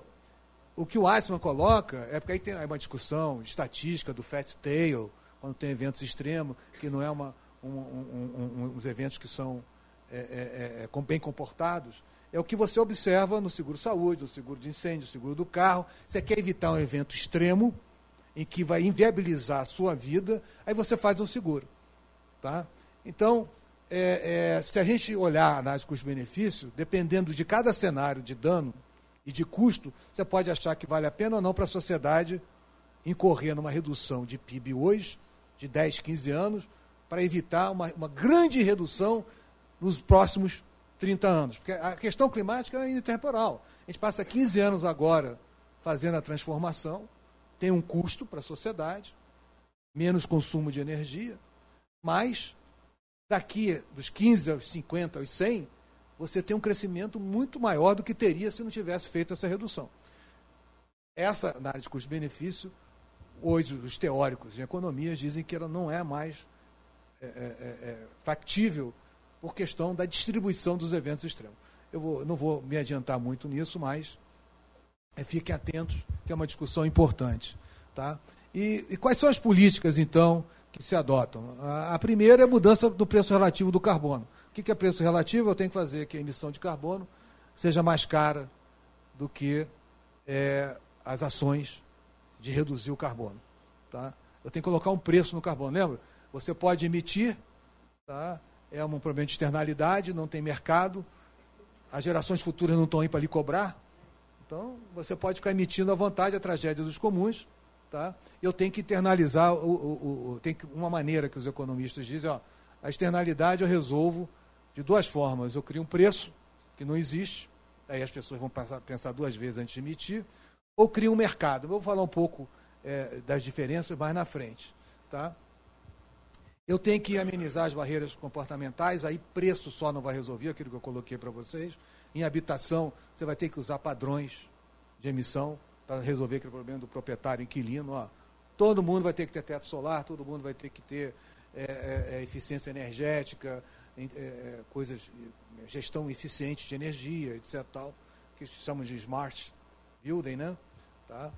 o que o Eisman coloca é porque aí tem uma discussão estatística do fat tail, quando tem eventos extremos, que não é uma, um, um, um, uns eventos que são é, é, é, bem comportados é o que você observa no seguro-saúde, no seguro de incêndio, no seguro do carro. Você quer evitar um evento extremo, em que vai inviabilizar a sua vida, aí você faz um seguro. Tá? Então, é, é, se a gente olhar a análise custo-benefício, dependendo de cada cenário de dano e de custo, você pode achar que vale a pena ou não para a sociedade incorrer numa redução de PIB hoje, de 10, 15 anos, para evitar uma, uma grande redução nos próximos 30 anos. Porque a questão climática é intertemporal. A gente passa 15 anos agora fazendo a transformação, tem um custo para a sociedade, menos consumo de energia, mas daqui dos 15 aos 50 aos 100, você tem um crescimento muito maior do que teria se não tivesse feito essa redução. Essa análise de custo-benefício, hoje os teóricos de economia dizem que ela não é mais é, é, é, é factível por questão da distribuição dos eventos extremos. Eu vou, não vou me adiantar muito nisso, mas é, fiquem atentos, que é uma discussão importante. Tá? E, e, quais são as políticas, então, que se adotam? A, a primeira é a mudança do preço relativo do carbono. O que, que é preço relativo? Eu tenho que fazer que a emissão de carbono seja mais cara do que é, as ações de reduzir o carbono. Tá? Eu tenho que colocar um preço no carbono. Lembra? Você pode emitir, tá? É um problema de externalidade, não tem mercado, as gerações futuras não estão aí para lhe cobrar. Então, você pode ficar emitindo à vontade a tragédia dos comuns. Tá? Eu tenho que internalizar, o, o, o, tem que, uma maneira que os economistas dizem, ó, a externalidade eu resolvo de duas formas. Eu crio um preço que não existe, aí as pessoas vão passar, pensar duas vezes antes de emitir, ou crio um mercado. Eu vou falar um pouco é, das diferenças mais na frente. Tá? Eu tenho que amenizar as barreiras comportamentais, aí preço só não vai resolver, aquilo que eu coloquei para vocês. Em habitação, você vai ter que usar padrões de emissão para resolver aquele problema do proprietário inquilino. Ó. Todo mundo vai ter que ter teto solar, todo mundo vai ter que ter é, é, é eficiência energética, é, é, coisas, gestão eficiente de energia, etc. Tal, que chamamos de smart building, né? Tá?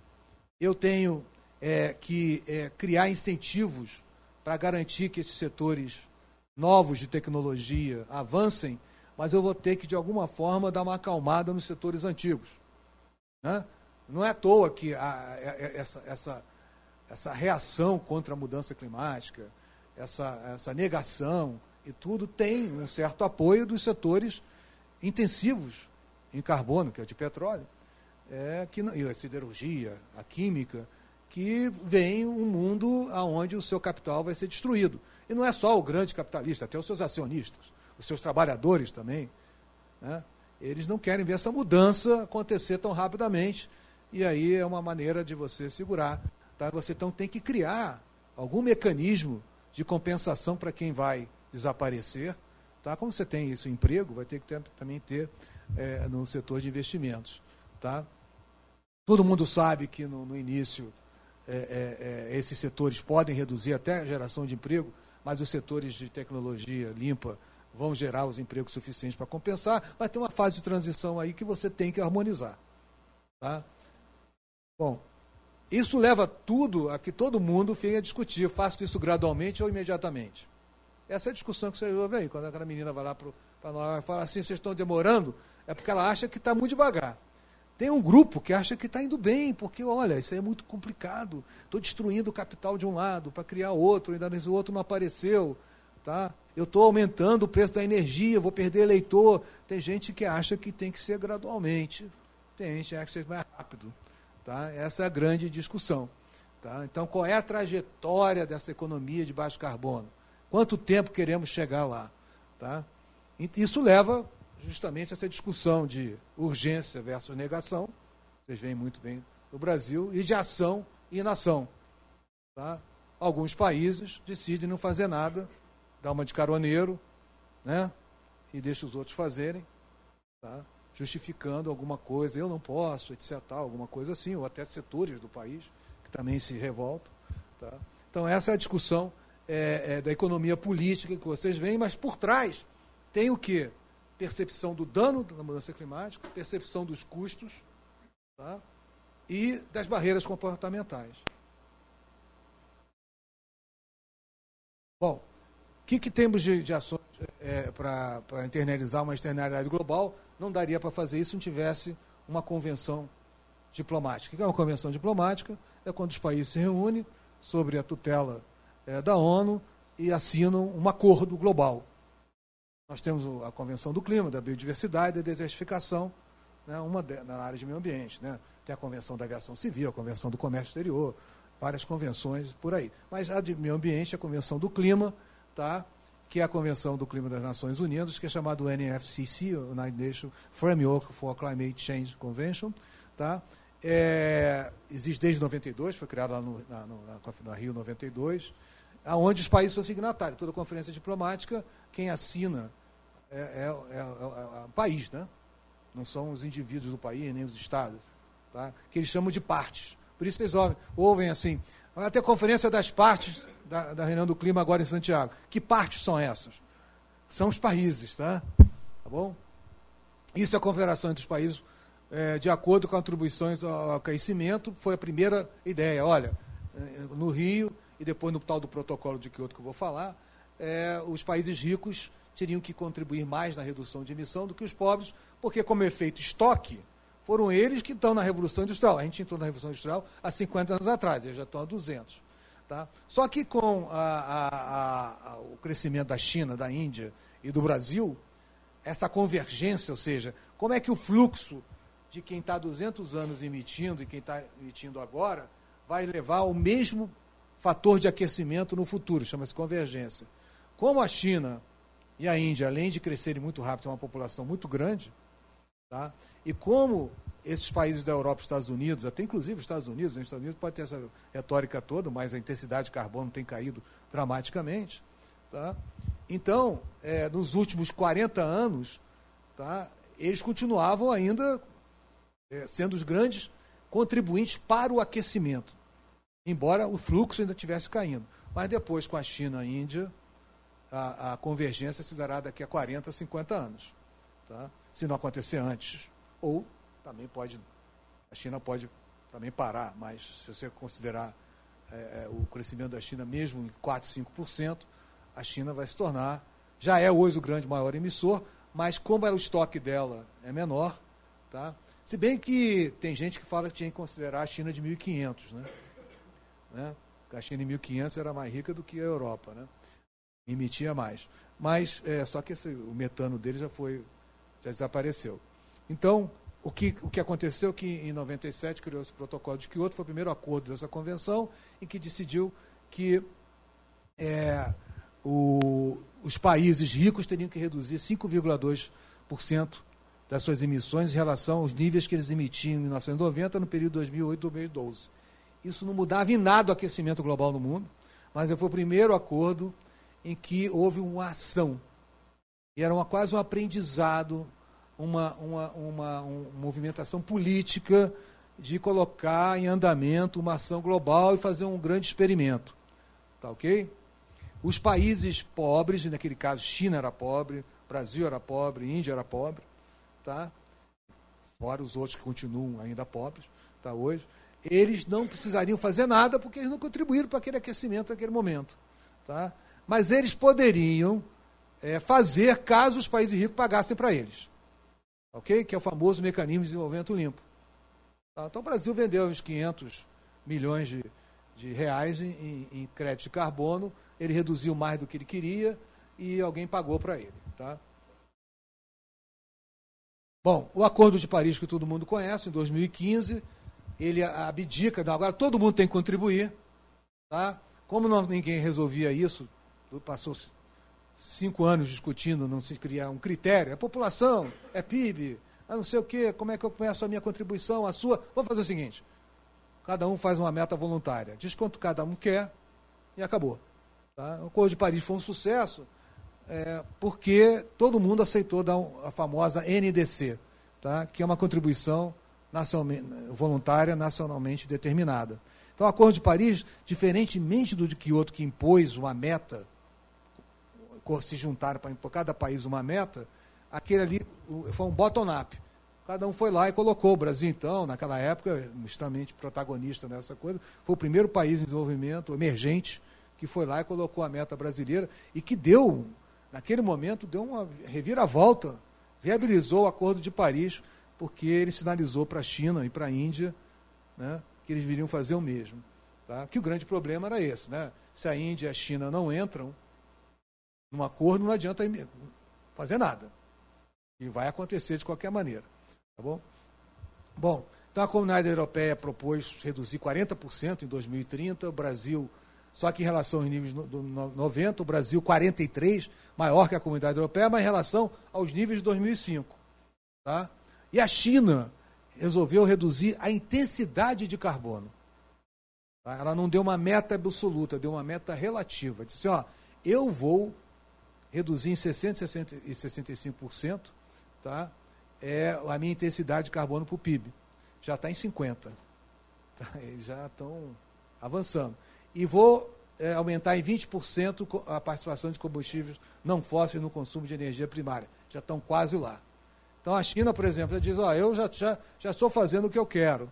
Eu tenho é, que criar incentivos para garantir que esses setores novos de tecnologia avancem, mas eu vou ter que, de alguma forma, dar uma acalmada nos setores antigos. Né? Não é à toa que a, essa, essa, essa reação contra a mudança climática, essa, essa negação e tudo tem um certo apoio dos setores intensivos em carbono, que é de petróleo, é, que, e a siderurgia, a química, que vem um mundo onde o seu capital vai ser destruído. E não é só o grande capitalista, até os seus acionistas, os seus trabalhadores também. Né? Eles não querem ver essa mudança acontecer tão rapidamente. E aí é uma maneira de você segurar. Tá? Você então tem que criar algum mecanismo de compensação para quem vai desaparecer. Tá? Como você tem isso emprego, vai ter que ter, também ter é, no setor de investimentos. Tá? Todo mundo sabe que no, no início é, é, é, esses setores podem reduzir até a geração de emprego, mas os setores de tecnologia limpa vão gerar os empregos suficientes para compensar. Vai ter uma fase de transição aí que você tem que harmonizar. Tá? Bom, isso leva tudo a que todo mundo venha discutir. Faço isso gradualmente ou imediatamente? Essa é a discussão que você ouve aí. Quando aquela menina vai lá para nós e fala assim, vocês estão demorando, é porque ela acha que está muito devagar. Tem um grupo que acha que está indo bem, porque, olha, isso aí é muito complicado. Estou destruindo o capital de um lado para criar outro, ainda o outro não apareceu. Tá? Eu estou aumentando o preço da energia, vou perder eleitor. Tem gente que acha que tem que ser gradualmente. Tem gente que acha que ser mais rápido. Tá? Essa é a grande discussão. Tá? Então, qual é a trajetória dessa economia de baixo carbono? Quanto tempo queremos chegar lá? Tá? Isso leva justamente essa discussão de urgência versus negação, vocês veem muito bem no Brasil, e de ação e inação. Tá? Alguns países decidem não fazer nada, dá uma de caroneiro, né? e deixa os outros fazerem, tá? justificando alguma coisa, eu não posso, etc. alguma coisa assim, ou até setores do país que também se revoltam. Tá? Então, essa é a discussão é, é, da economia política que vocês veem, mas por trás tem o quê? Percepção do dano da mudança climática, percepção dos custos tá? e das barreiras comportamentais. Bom, o que, que temos de, de ações é, para internalizar uma externalidade global? Não daria para fazer isso se não tivesse uma convenção diplomática. O que é uma convenção diplomática? É quando os países se reúnem sobre a tutela é, da ONU e assinam um acordo global. Nós temos a Convenção do Clima, da Biodiversidade, da Desertificação, né, uma de, na área de meio ambiente. Né? Tem a Convenção da Aviação Civil, a Convenção do Comércio Exterior, várias convenções por aí. Mas a de meio ambiente, a Convenção do Clima, tá? que é a Convenção do Clima das Nações Unidas, que é chamado NFCC, United Nations Framework for Climate Change Convention. Tá? É, existe desde 92, foi criado lá no, na, no, na, na Rio 92 aonde os países são signatários. Toda conferência diplomática, quem assina é, é, é, é, o país, né? não são os indivíduos do país, nem os estados, tá? que eles chamam de partes. Por isso eles ouvem, ouvem assim, vai ter conferência das partes da, da reunião do clima agora em Santiago. Que partes são essas? São os países, tá? Tá bom? Isso é a confederação entre os países, é, de acordo com atribuições ao aquecimento, foi a primeira ideia. Olha, é, no Rio e depois no tal do protocolo de Kyoto que eu vou falar, é, os países ricos teriam que contribuir mais na redução de emissão do que os pobres, porque como efeito estoque, foram eles que estão na Revolução Industrial. A gente entrou na Revolução Industrial há 50 anos atrás, eles já estão há 200. Tá? Só que com a, a, a, o crescimento da China, da Índia e do Brasil, essa convergência, ou seja, como é que o fluxo de quem está há 200 anos emitindo e quem está emitindo agora vai levar ao mesmo fator de aquecimento no futuro, chama-se convergência. Como a China e a Índia, além de crescerem muito rápido, têm uma população muito grande, tá? e como esses países da Europa e Estados Unidos, até inclusive os Estados Unidos, os Estados Unidos pode ter essa retórica toda, mas a intensidade de carbono tem caído dramaticamente. Tá? Então, é, nos últimos 40 anos, tá, eles continuavam ainda é, sendo os grandes contribuintes para o aquecimento embora o fluxo ainda estivesse caindo. Mas depois, com a China e a Índia, a, a, convergência se dará daqui a 40, 50 anos. Tá? Se não acontecer antes. Ou também pode, a China pode também parar, mas se você considerar é, é o crescimento da China mesmo em 4, 5%, a China vai se tornar, já é hoje o grande maior emissor, mas como era o estoque dela é menor, tá? se bem que tem gente que fala que tinha que considerar a China de 1.500, né? Né? A China em 1500 era mais rica do que a Europa, né? Emitia mais. Mas é, só que esse, o metano dele já foi, já desapareceu. Então, o que, o que aconteceu é que em 97 criou-se o protocolo de Kyoto, foi o primeiro acordo dessa convenção, em que decidiu que é, o, os países ricos teriam que reduzir 5,2% das suas emissões em relação aos níveis que eles emitiam em 1990 no período 2008-2012. Isso não mudava em nada o aquecimento global no mundo, mas foi o primeiro acordo em que houve uma ação. E era uma, quase um aprendizado uma, uma, uma, uma movimentação política de colocar em andamento uma ação global e fazer um grande experimento. Tá ok? Os países pobres, naquele caso China era pobre, Brasil era pobre, Índia era pobre, tá? fora os outros que continuam ainda pobres tá, hoje, eles não precisariam fazer nada porque eles não contribuíram para aquele aquecimento naquele momento. Tá? Mas eles poderiam é, fazer caso os países ricos pagassem para eles ok? Que é o famoso mecanismo de desenvolvimento limpo. Tá? Então o Brasil vendeu uns 500 milhões de, de reais em, em, crédito de carbono, ele reduziu mais do que ele queria e alguém pagou para ele. Tá? Bom, o Acordo de Paris que todo mundo conhece, em 2015, ele abdica, agora todo mundo tem que contribuir. Tá? Como não, ninguém resolvia isso, passou-se cinco anos discutindo, não se criar um critério. É população, é PIB, é não sei o quê, como é que eu começo a minha contribuição, a sua. Vamos fazer o seguinte: cada um faz uma meta voluntária, diz quanto cada um quer e acabou. Tá? O Acordo de Paris foi um sucesso é, porque todo mundo aceitou dar a famosa NDC, tá? que é uma contribuição voluntária nacionalmente determinada. Então, o Acordo de Paris, diferentemente do de Kyoto, que impôs uma meta se juntaram para cada país uma meta, aquele ali foi um bottom-up. Cada um foi lá e colocou. O Brasil, então, naquela época, justamente protagonista nessa coisa, foi o primeiro país em desenvolvimento emergente que foi lá e colocou a meta brasileira e que deu, naquele momento, deu uma reviravolta, viabilizou o Acordo de Paris, porque ele sinalizou para a China e para a Índia né, que eles viriam fazer o mesmo. Tá? Que o grande problema era esse. Né? Se a Índia e a China não entram, num acordo não adianta fazer nada. E vai acontecer de qualquer maneira. Tá bom? Bom, então a comunidade europeia propôs reduzir 40% em 2030, o Brasil, só que em relação aos níveis do 90, o Brasil 43, maior que a comunidade europeia, mas em relação aos níveis de 2005. Tá? E a China resolveu reduzir a intensidade de carbono. Tá? Ela não deu uma meta absoluta, deu uma meta relativa. Disse, ó, eu vou reduzir em 60%, 60 e 65%, tá? é a minha intensidade de carbono para o PIB. Já está em 50%. Tá? Eles já estão avançando. E vou é, aumentar em 20% a participação de combustíveis não fósseis no consumo de energia primária. Já estão quase lá. Então a China, por exemplo, diz, ó, eu já, já, já estou fazendo o que eu quero.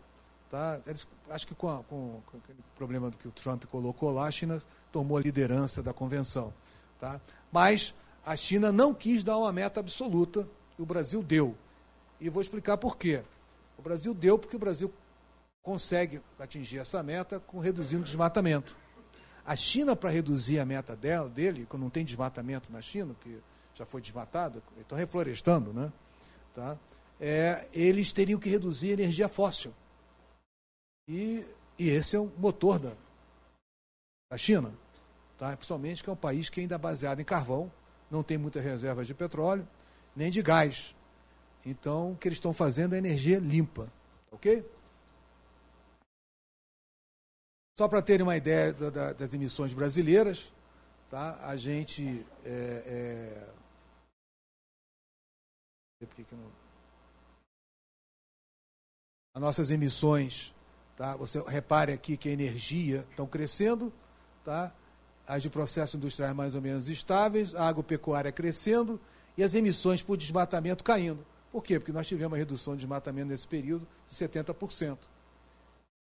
Tá? Eles, acho que com, a, com, com aquele problema que o Trump colocou lá, a China tomou a liderança da convenção. Tá? Mas a China não quis dar uma meta absoluta, e o Brasil deu. E vou explicar por quê. O Brasil deu porque o Brasil consegue atingir essa meta com reduzindo o desmatamento. A China, para reduzir a meta dela, dele, quando não tem desmatamento na China, que já foi desmatado, estão reflorestando, né? Tá? É, eles teriam que reduzir a energia fóssil. E, e esse é o motor da, da China tá? principalmente que é um país que ainda é baseado em carvão, não tem muitas reservas de petróleo, nem de gás. Então, o que eles estão fazendo é energia limpa. Ok? Só para terem uma ideia da, da, das emissões brasileiras, tá? a gente. É, é... As nossas emissões, tá? você repare aqui que a energia estão crescendo, tá? As de processos industriais mais ou menos estáveis, a agropecuária crescendo e as emissões por desmatamento caindo. Por quê? Porque nós tivemos uma redução de desmatamento nesse período de 70%.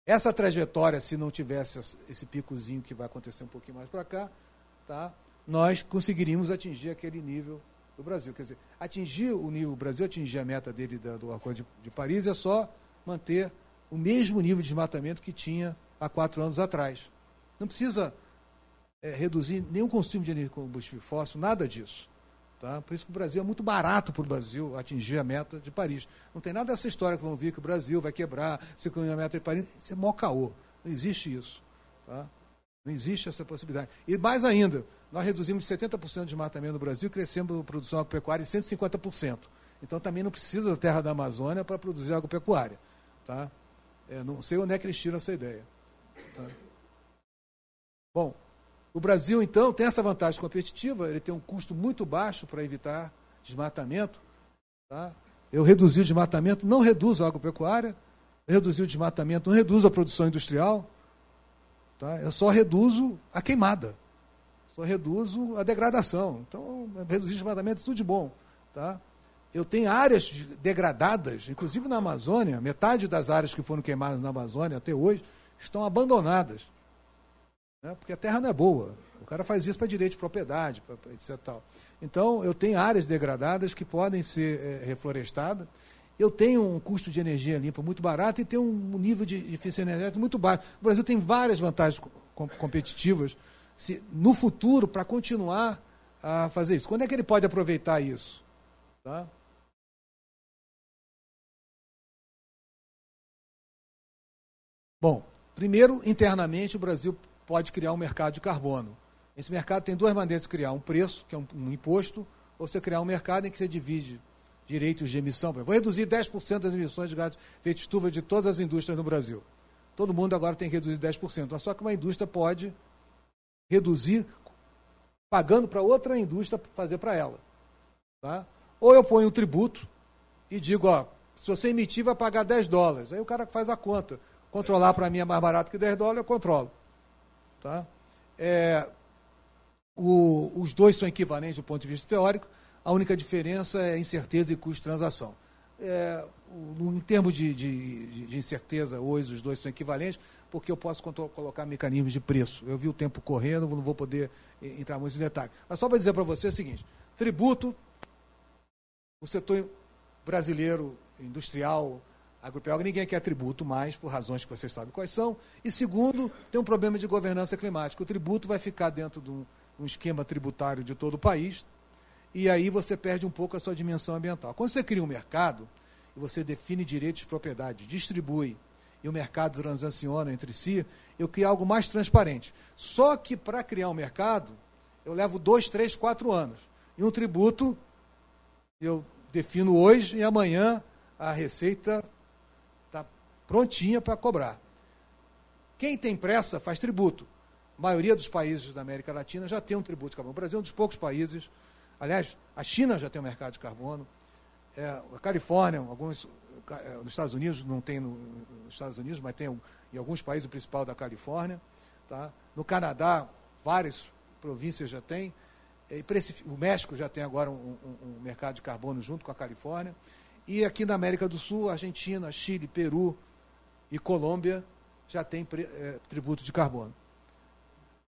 Essa trajetória, se não tivesse esse picozinho que vai acontecer um pouquinho mais para cá, tá? nós conseguiríamos atingir aquele nível do Brasil. Quer dizer, atingir o nível, o Brasil atingir a meta dele do Acordo de, de Paris é só manter o mesmo nível de desmatamento que tinha há quatro anos atrás. Não precisa é, reduzir nenhum consumo de combustível fóssil, nada disso. Tá? Por isso que o Brasil é muito barato para o Brasil atingir a meta de Paris. Não tem nada dessa história que vão vir que o Brasil vai quebrar se a meta de Paris. Isso é mó caô. Não existe isso. Tá? Não existe essa possibilidade. E mais ainda, nós reduzimos 70% de desmatamento no Brasil e crescemos a produção agropecuária em 150%. Então também não precisa da terra da Amazônia para produzir agropecuária. Tá? É, não sei onde é que eles tiram essa ideia. Tá? Bom, o Brasil, então, tem essa vantagem competitiva, ele tem um custo muito baixo para evitar desmatamento. Tá? Eu reduzi o desmatamento, não reduzo a agropecuária, reduzi o desmatamento, não reduzo a produção industrial, tá? eu só reduzo a queimada, só reduzo a degradação. Então, reduzir o desmatamento é tudo de bom. Tá? Eu tenho áreas degradadas, inclusive na Amazônia, metade das áreas que foram queimadas na Amazônia até hoje estão abandonadas né? porque a terra não é boa. O cara faz isso para direito de propriedade, pra, pra, etc. Tal. Então, eu tenho áreas degradadas que podem ser é, reflorestadas. Eu tenho um custo de energia limpa muito barato e tenho um nível de eficiência energética muito baixo. O Brasil tem várias vantagens competitivas se, no futuro para continuar a fazer isso. Quando é que ele pode aproveitar isso? Tá? Bom, primeiro, internamente, o Brasil pode criar um mercado de carbono. Esse mercado tem duas maneiras de criar: um preço, que é um, um imposto, ou você criar um mercado em que você divide direitos de emissão. Vou reduzir 10% das emissões de gás de estufa de todas as indústrias no Brasil. Todo mundo agora tem que reduzir 10%. Só que uma indústria pode reduzir pagando para outra indústria fazer para ela. Tá? Ou eu ponho um tributo e digo, ó, se você emitir, vai pagar 10 dólares. Aí o cara faz a conta. Controlar para mim é mais barato que 10 dólares, eu controlo. Tá? É, o, os dois são equivalentes do ponto de vista teórico, a única diferença é incerteza e custo de transação. É, o, em termos de, de, de, incerteza, hoje os dois são equivalentes, porque eu posso colocar mecanismos de preço. Eu vi o tempo correndo, não vou poder entrar muito em detalhe. Mas só para dizer para você o seguinte: tributo, o setor brasileiro industrial agropecuária, ninguém quer tributo mais, por razões que vocês sabem quais são. E segundo, tem um problema de governança climática. O tributo vai ficar dentro de um, um esquema tributário de todo o país, e aí você perde um pouco a sua dimensão ambiental. Quando você cria um mercado, e você define direitos de propriedade, distribui, e o mercado transaciona entre si, eu crio algo mais transparente. Só que para criar um mercado, eu levo dois, três, quatro anos. E um tributo, eu defino hoje e amanhã a Receita prontinha para cobrar. Quem tem pressa faz tributo. A maioria dos países da América Latina já tem um tributo de carbono. O Brasil é um dos poucos países. Aliás, a China já tem um mercado de carbono. É, a Califórnia, alguns, é, nos Estados Unidos, não tem no, nos Estados Unidos, mas tem em alguns países, o principal da Califórnia. Tá? No Canadá, várias províncias já têm. O México já tem agora um, um, um mercado de carbono junto com a Califórnia. E aqui na América do Sul, Argentina, Chile, Peru, e Colômbia já tem é, tributo de carbono.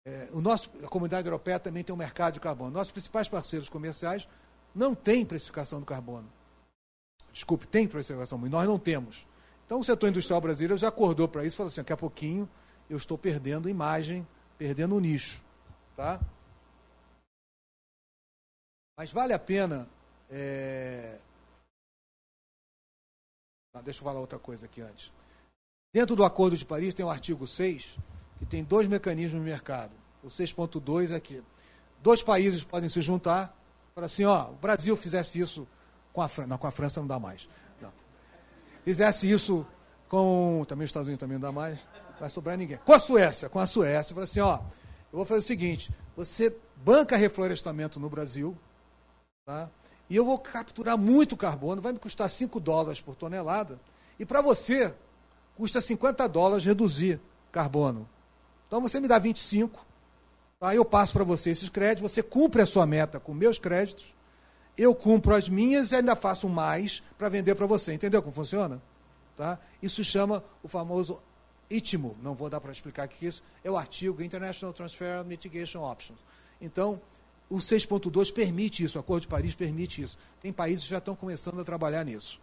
É, o nosso, a comunidade europeia também tem um mercado de carbono. Nossos principais parceiros comerciais não têm precificação do carbono. Desculpe, tem precificação, mas nós não temos. Então o setor industrial brasileiro já acordou para isso e falou assim, daqui a pouquinho eu estou perdendo imagem, perdendo o nicho. Tá? Mas vale a pena. É... Ah, deixa eu falar outra coisa aqui antes. Dentro do Acordo de Paris tem o artigo 6, que tem dois mecanismos no mercado. O 6.2 é que dois países podem se juntar para assim, ó, o Brasil fizesse isso com a França, não, com a França não dá mais. Não. Fizesse isso com, também os Estados Unidos também não dá mais, não vai sobrar ninguém. Com a Suécia, com a Suécia, para assim, ó, eu vou fazer o seguinte, você banca reflorestamento no Brasil, tá? E eu vou capturar muito carbono, vai me custar 5 dólares por tonelada, e para você custa 50 dólares reduzir carbono. Então você me dá 25, tá? eu passo para você esses créditos, você cumpre a sua meta com meus créditos, eu cumpro as minhas e ainda faço mais para vender para você. Entendeu como funciona? Tá? Isso chama o famoso ITMO, não vou dar para explicar o que é isso, é o artigo International Transfer Mitigation Options. Então, o 6.2 permite isso, o Acordo de Paris permite isso. Tem países que já estão começando a trabalhar nisso.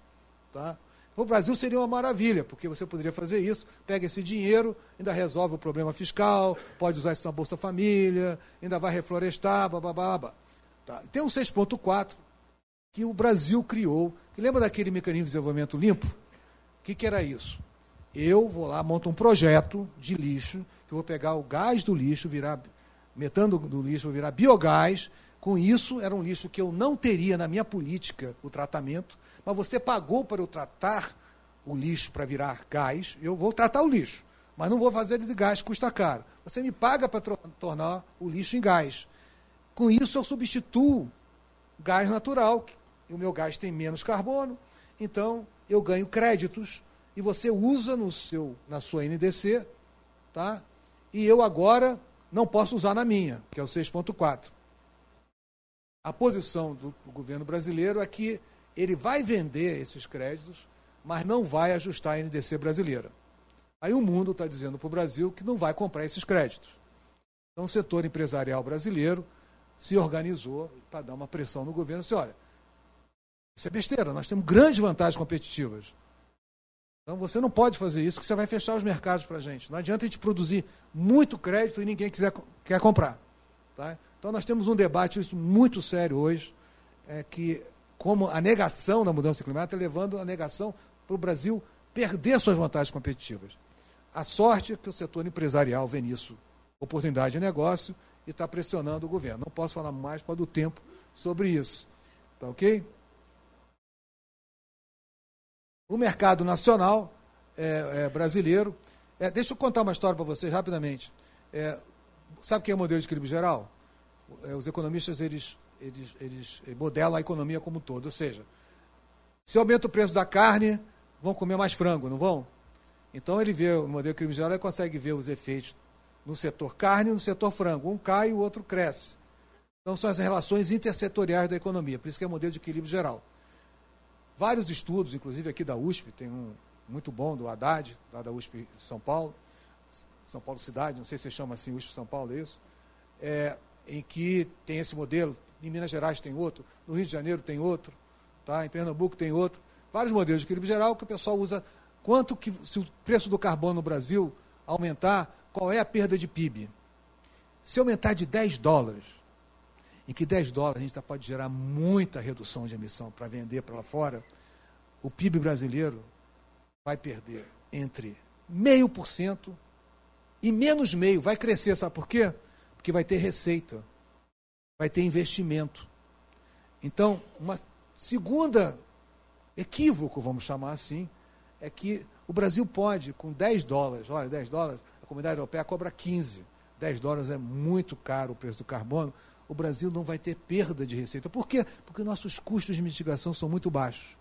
Tá? O Brasil seria uma maravilha, porque você poderia fazer isso, pega esse dinheiro, ainda resolve o problema fiscal, pode usar isso na Bolsa Família, ainda vai reflorestar, babababa. Tá? Tem um 6.4 que o Brasil criou. Lembra daquele mecanismo de desenvolvimento limpo? O que, que era isso? Eu vou lá, monto um projeto de lixo, que eu vou pegar o gás do lixo, virar, metano do lixo, vou virar biogás. Com isso, era um lixo que eu não teria na minha política o tratamento, mas você pagou para eu tratar o lixo para virar gás, eu vou tratar o lixo, mas não vou fazer ele de gás, custa caro. Você me paga para tornar o lixo em gás. Com isso, eu substituo gás natural, e o meu gás tem menos carbono, então eu ganho créditos e você usa no seu, na sua NDC, tá? e eu agora não posso usar na minha, que é o 6.4. A posição do, do governo brasileiro é que ele vai vender esses créditos, mas não vai ajustar a NDC brasileira. Aí o mundo está dizendo para o Brasil que não vai comprar esses créditos. Então o setor empresarial brasileiro se organizou para dar uma pressão no governo. Assim, olha, isso é besteira, nós temos grandes vantagens competitivas. Então você não pode fazer isso, que você vai fechar os mercados para a gente. Não adianta a gente produzir muito crédito e ninguém quiser, quer comprar. Tá? Então nós temos um debate muito sério hoje, é que como a negação da mudança climática, levando a negação para o Brasil perder suas vantagens competitivas. A sorte é que o setor empresarial vê nisso oportunidade de negócio e está pressionando o governo. Não posso falar mais para do tempo sobre isso. Tá ok? O mercado nacional é, é, brasileiro. É, deixa eu contar uma história para vocês rapidamente. É, sabe quem é o modelo de equilíbrio geral? É, os economistas eles eles, eles modelam a economia como um todo. Ou seja, se aumenta o preço da carne, vão comer mais frango, não vão? Então ele vê, o modelo criminal, ele consegue ver os efeitos no setor carne e no setor frango. Um cai e o outro cresce. Então são as relações intersetoriais da economia, por isso que é modelo de equilíbrio geral. Vários estudos, inclusive aqui da USP, tem um muito bom do Haddad, lá da USP São Paulo, São Paulo Cidade, não sei se chama assim USP São Paulo, é isso? É, em que tem esse modelo, em Minas Gerais tem outro, no Rio de Janeiro tem outro, tá? em Pernambuco tem outro. Vários modelos de equilíbrio geral que o pessoal usa. Quanto que, se o preço do carbono no Brasil aumentar, qual é a perda de PIB? Se aumentar de 10 dólares, em que 10 dólares a gente tá, pode gerar muita redução de emissão para vender para lá fora, o PIB brasileiro vai perder entre meio por cento e menos meio, vai crescer, sabe por quê? Porque vai ter receita vai ter investimento. Então, uma segunda equívoco, vamos chamar assim, é que o Brasil pode, com 10 dólares, olha, 10 dólares, a comunidade europeia cobra 15. 10 dólares é muito caro o preço do carbono. O Brasil não vai ter perda de receita. Por quê? Porque nossos custos de mitigação são muito baixos.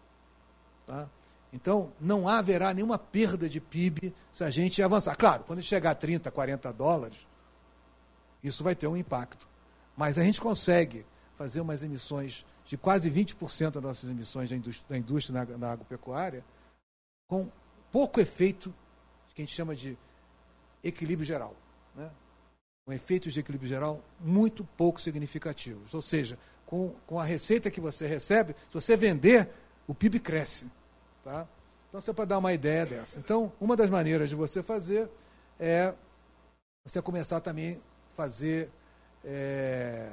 Tá? Então, não haverá nenhuma perda de PIB se a gente avançar. Claro, quando chegar a 30, 40 dólares, isso vai ter um impacto. Mas a gente consegue fazer umas emissões de quase 20% das nossas emissões da indústria, da indústria na, na agropecuária com pouco efeito que a gente chama de equilíbrio geral. Né? Com efeitos de equilíbrio geral muito pouco significativos. Ou seja, com, com a receita que você recebe, se você vender, o PIB cresce. Tá? Então, você pode dar uma ideia dessa. Então, uma das maneiras de você fazer é você começar também a fazer é,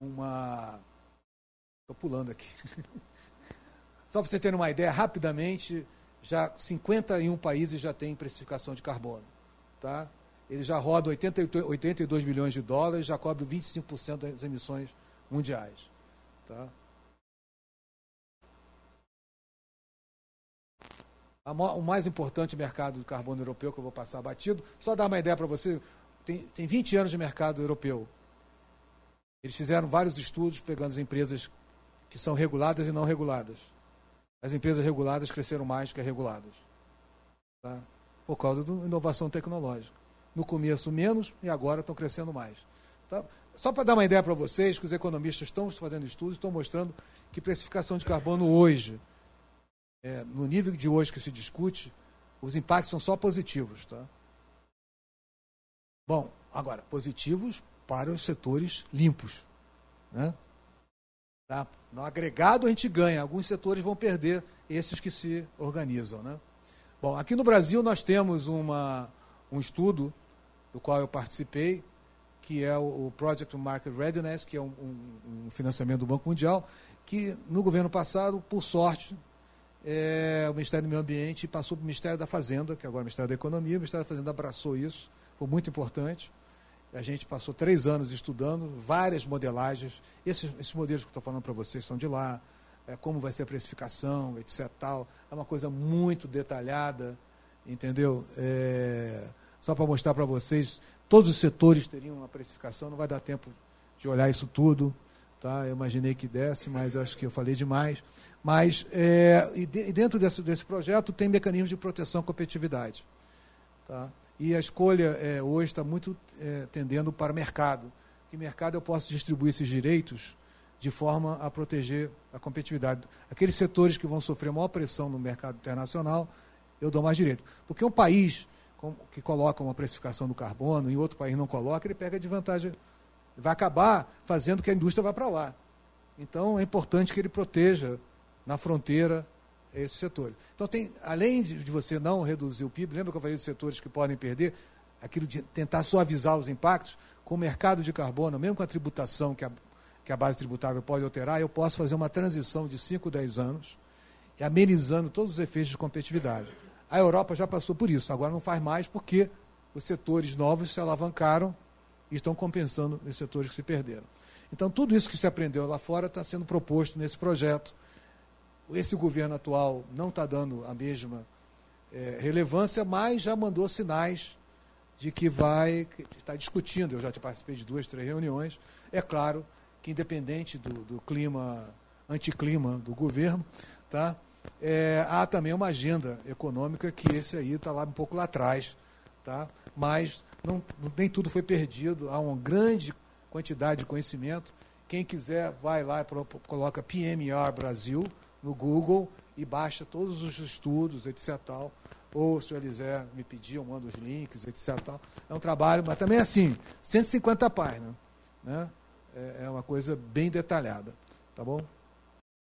uma. Estou pulando aqui. <laughs> Só para você ter uma ideia, rapidamente, já 51 países já têm precificação de carbono. Tá? Ele já roda 80, 82 milhões de dólares, já cobre 25% das emissões mundiais. Tá? o mais importante mercado de carbono europeu que eu vou passar batido, só dar uma ideia para você, tem, tem 20 anos de mercado europeu. Eles fizeram vários estudos pegando as empresas que são reguladas e não reguladas. As empresas reguladas cresceram mais que as reguladas. Tá? Por causa da inovação tecnológica. No começo menos e agora estão crescendo mais. Tá? Só para dar uma ideia para vocês, que os economistas estão fazendo estudos, estão mostrando que precificação de carbono hoje, é, no nível de hoje que se discute, os impactos são só positivos. Tá? Bom, agora, positivos para os setores limpos. Né? Tá? No agregado a gente ganha, alguns setores vão perder esses que se organizam. Né? Bom, aqui no Brasil nós temos uma, um estudo do qual eu participei, que é o, Project Market Readiness, que é um, um, um financiamento do Banco Mundial, que no governo passado, por sorte, é, o Ministério do Meio Ambiente passou para o Ministério da Fazenda, que agora é o Ministério da Economia, o Ministério da Fazenda abraçou isso, foi muito importante. A gente passou três anos estudando várias modelagens. Esses, esses modelos que eu estou falando para vocês são de lá, é, como vai ser a precificação, etc. Tal. É uma coisa muito detalhada, entendeu? É, só para mostrar para vocês, todos os setores teriam uma precificação, não vai dar tempo de olhar isso tudo. Tá? Eu imaginei que desse, mas acho que eu falei demais. Mas, é, e, de, e, dentro desse, desse projeto tem mecanismos de proteção à competitividade. Tá? E a escolha é, hoje está muito é, tendendo para mercado. Que mercado eu posso distribuir esses direitos de forma a proteger a competitividade. Aqueles setores que vão sofrer maior pressão no mercado internacional, eu dou mais direito. Porque um país que coloca uma precificação do carbono e outro país não coloca, ele pega de vantagem vai acabar fazendo que a indústria vá para lá. Então é importante que ele proteja na fronteira esse setor. Então tem, além de, de você não reduzir o PIB, lembra que eu falei dos setores que podem perder, aquilo de tentar suavizar os impactos, com o mercado de carbono, mesmo com a tributação que a, que a base tributável pode alterar, eu posso fazer uma transição de 5, 10 anos, amenizando todos os efeitos de competitividade. A Europa já passou por isso, agora não faz mais porque os setores novos se alavancaram e estão compensando os setores que se perderam. Então, tudo isso que se aprendeu lá fora está sendo proposto nesse projeto. Esse governo atual não está dando a mesma é, relevância, mas já mandou sinais de que vai estar discutindo. Eu já participei de duas, três reuniões. É claro que, independente do, do clima, anticlima do governo, tá? É, há também uma agenda econômica que esse aí está lá um pouco lá atrás. Tá? Mas não, nem tudo foi perdido, há uma grande quantidade de conhecimento. Quem quiser, vai lá e coloca PMR Brasil no Google e baixa todos os estudos, etc. Tal. Ou, se o Elisé me pedir, eu mando os links, etc. Tal. É um trabalho, mas também assim, 150 páginas. Né? É, é uma coisa bem detalhada. Tá bom?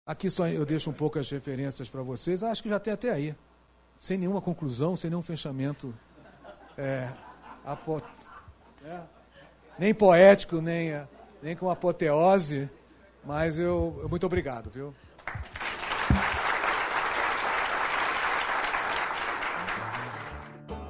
Aqui só eu deixo um pouco as referências para vocês. Acho que já tem até aí. Sem nenhuma conclusão, sem nenhum fechamento é, é, nem poético, nem, nem com apoteose, mas eu, muito obrigado, viu?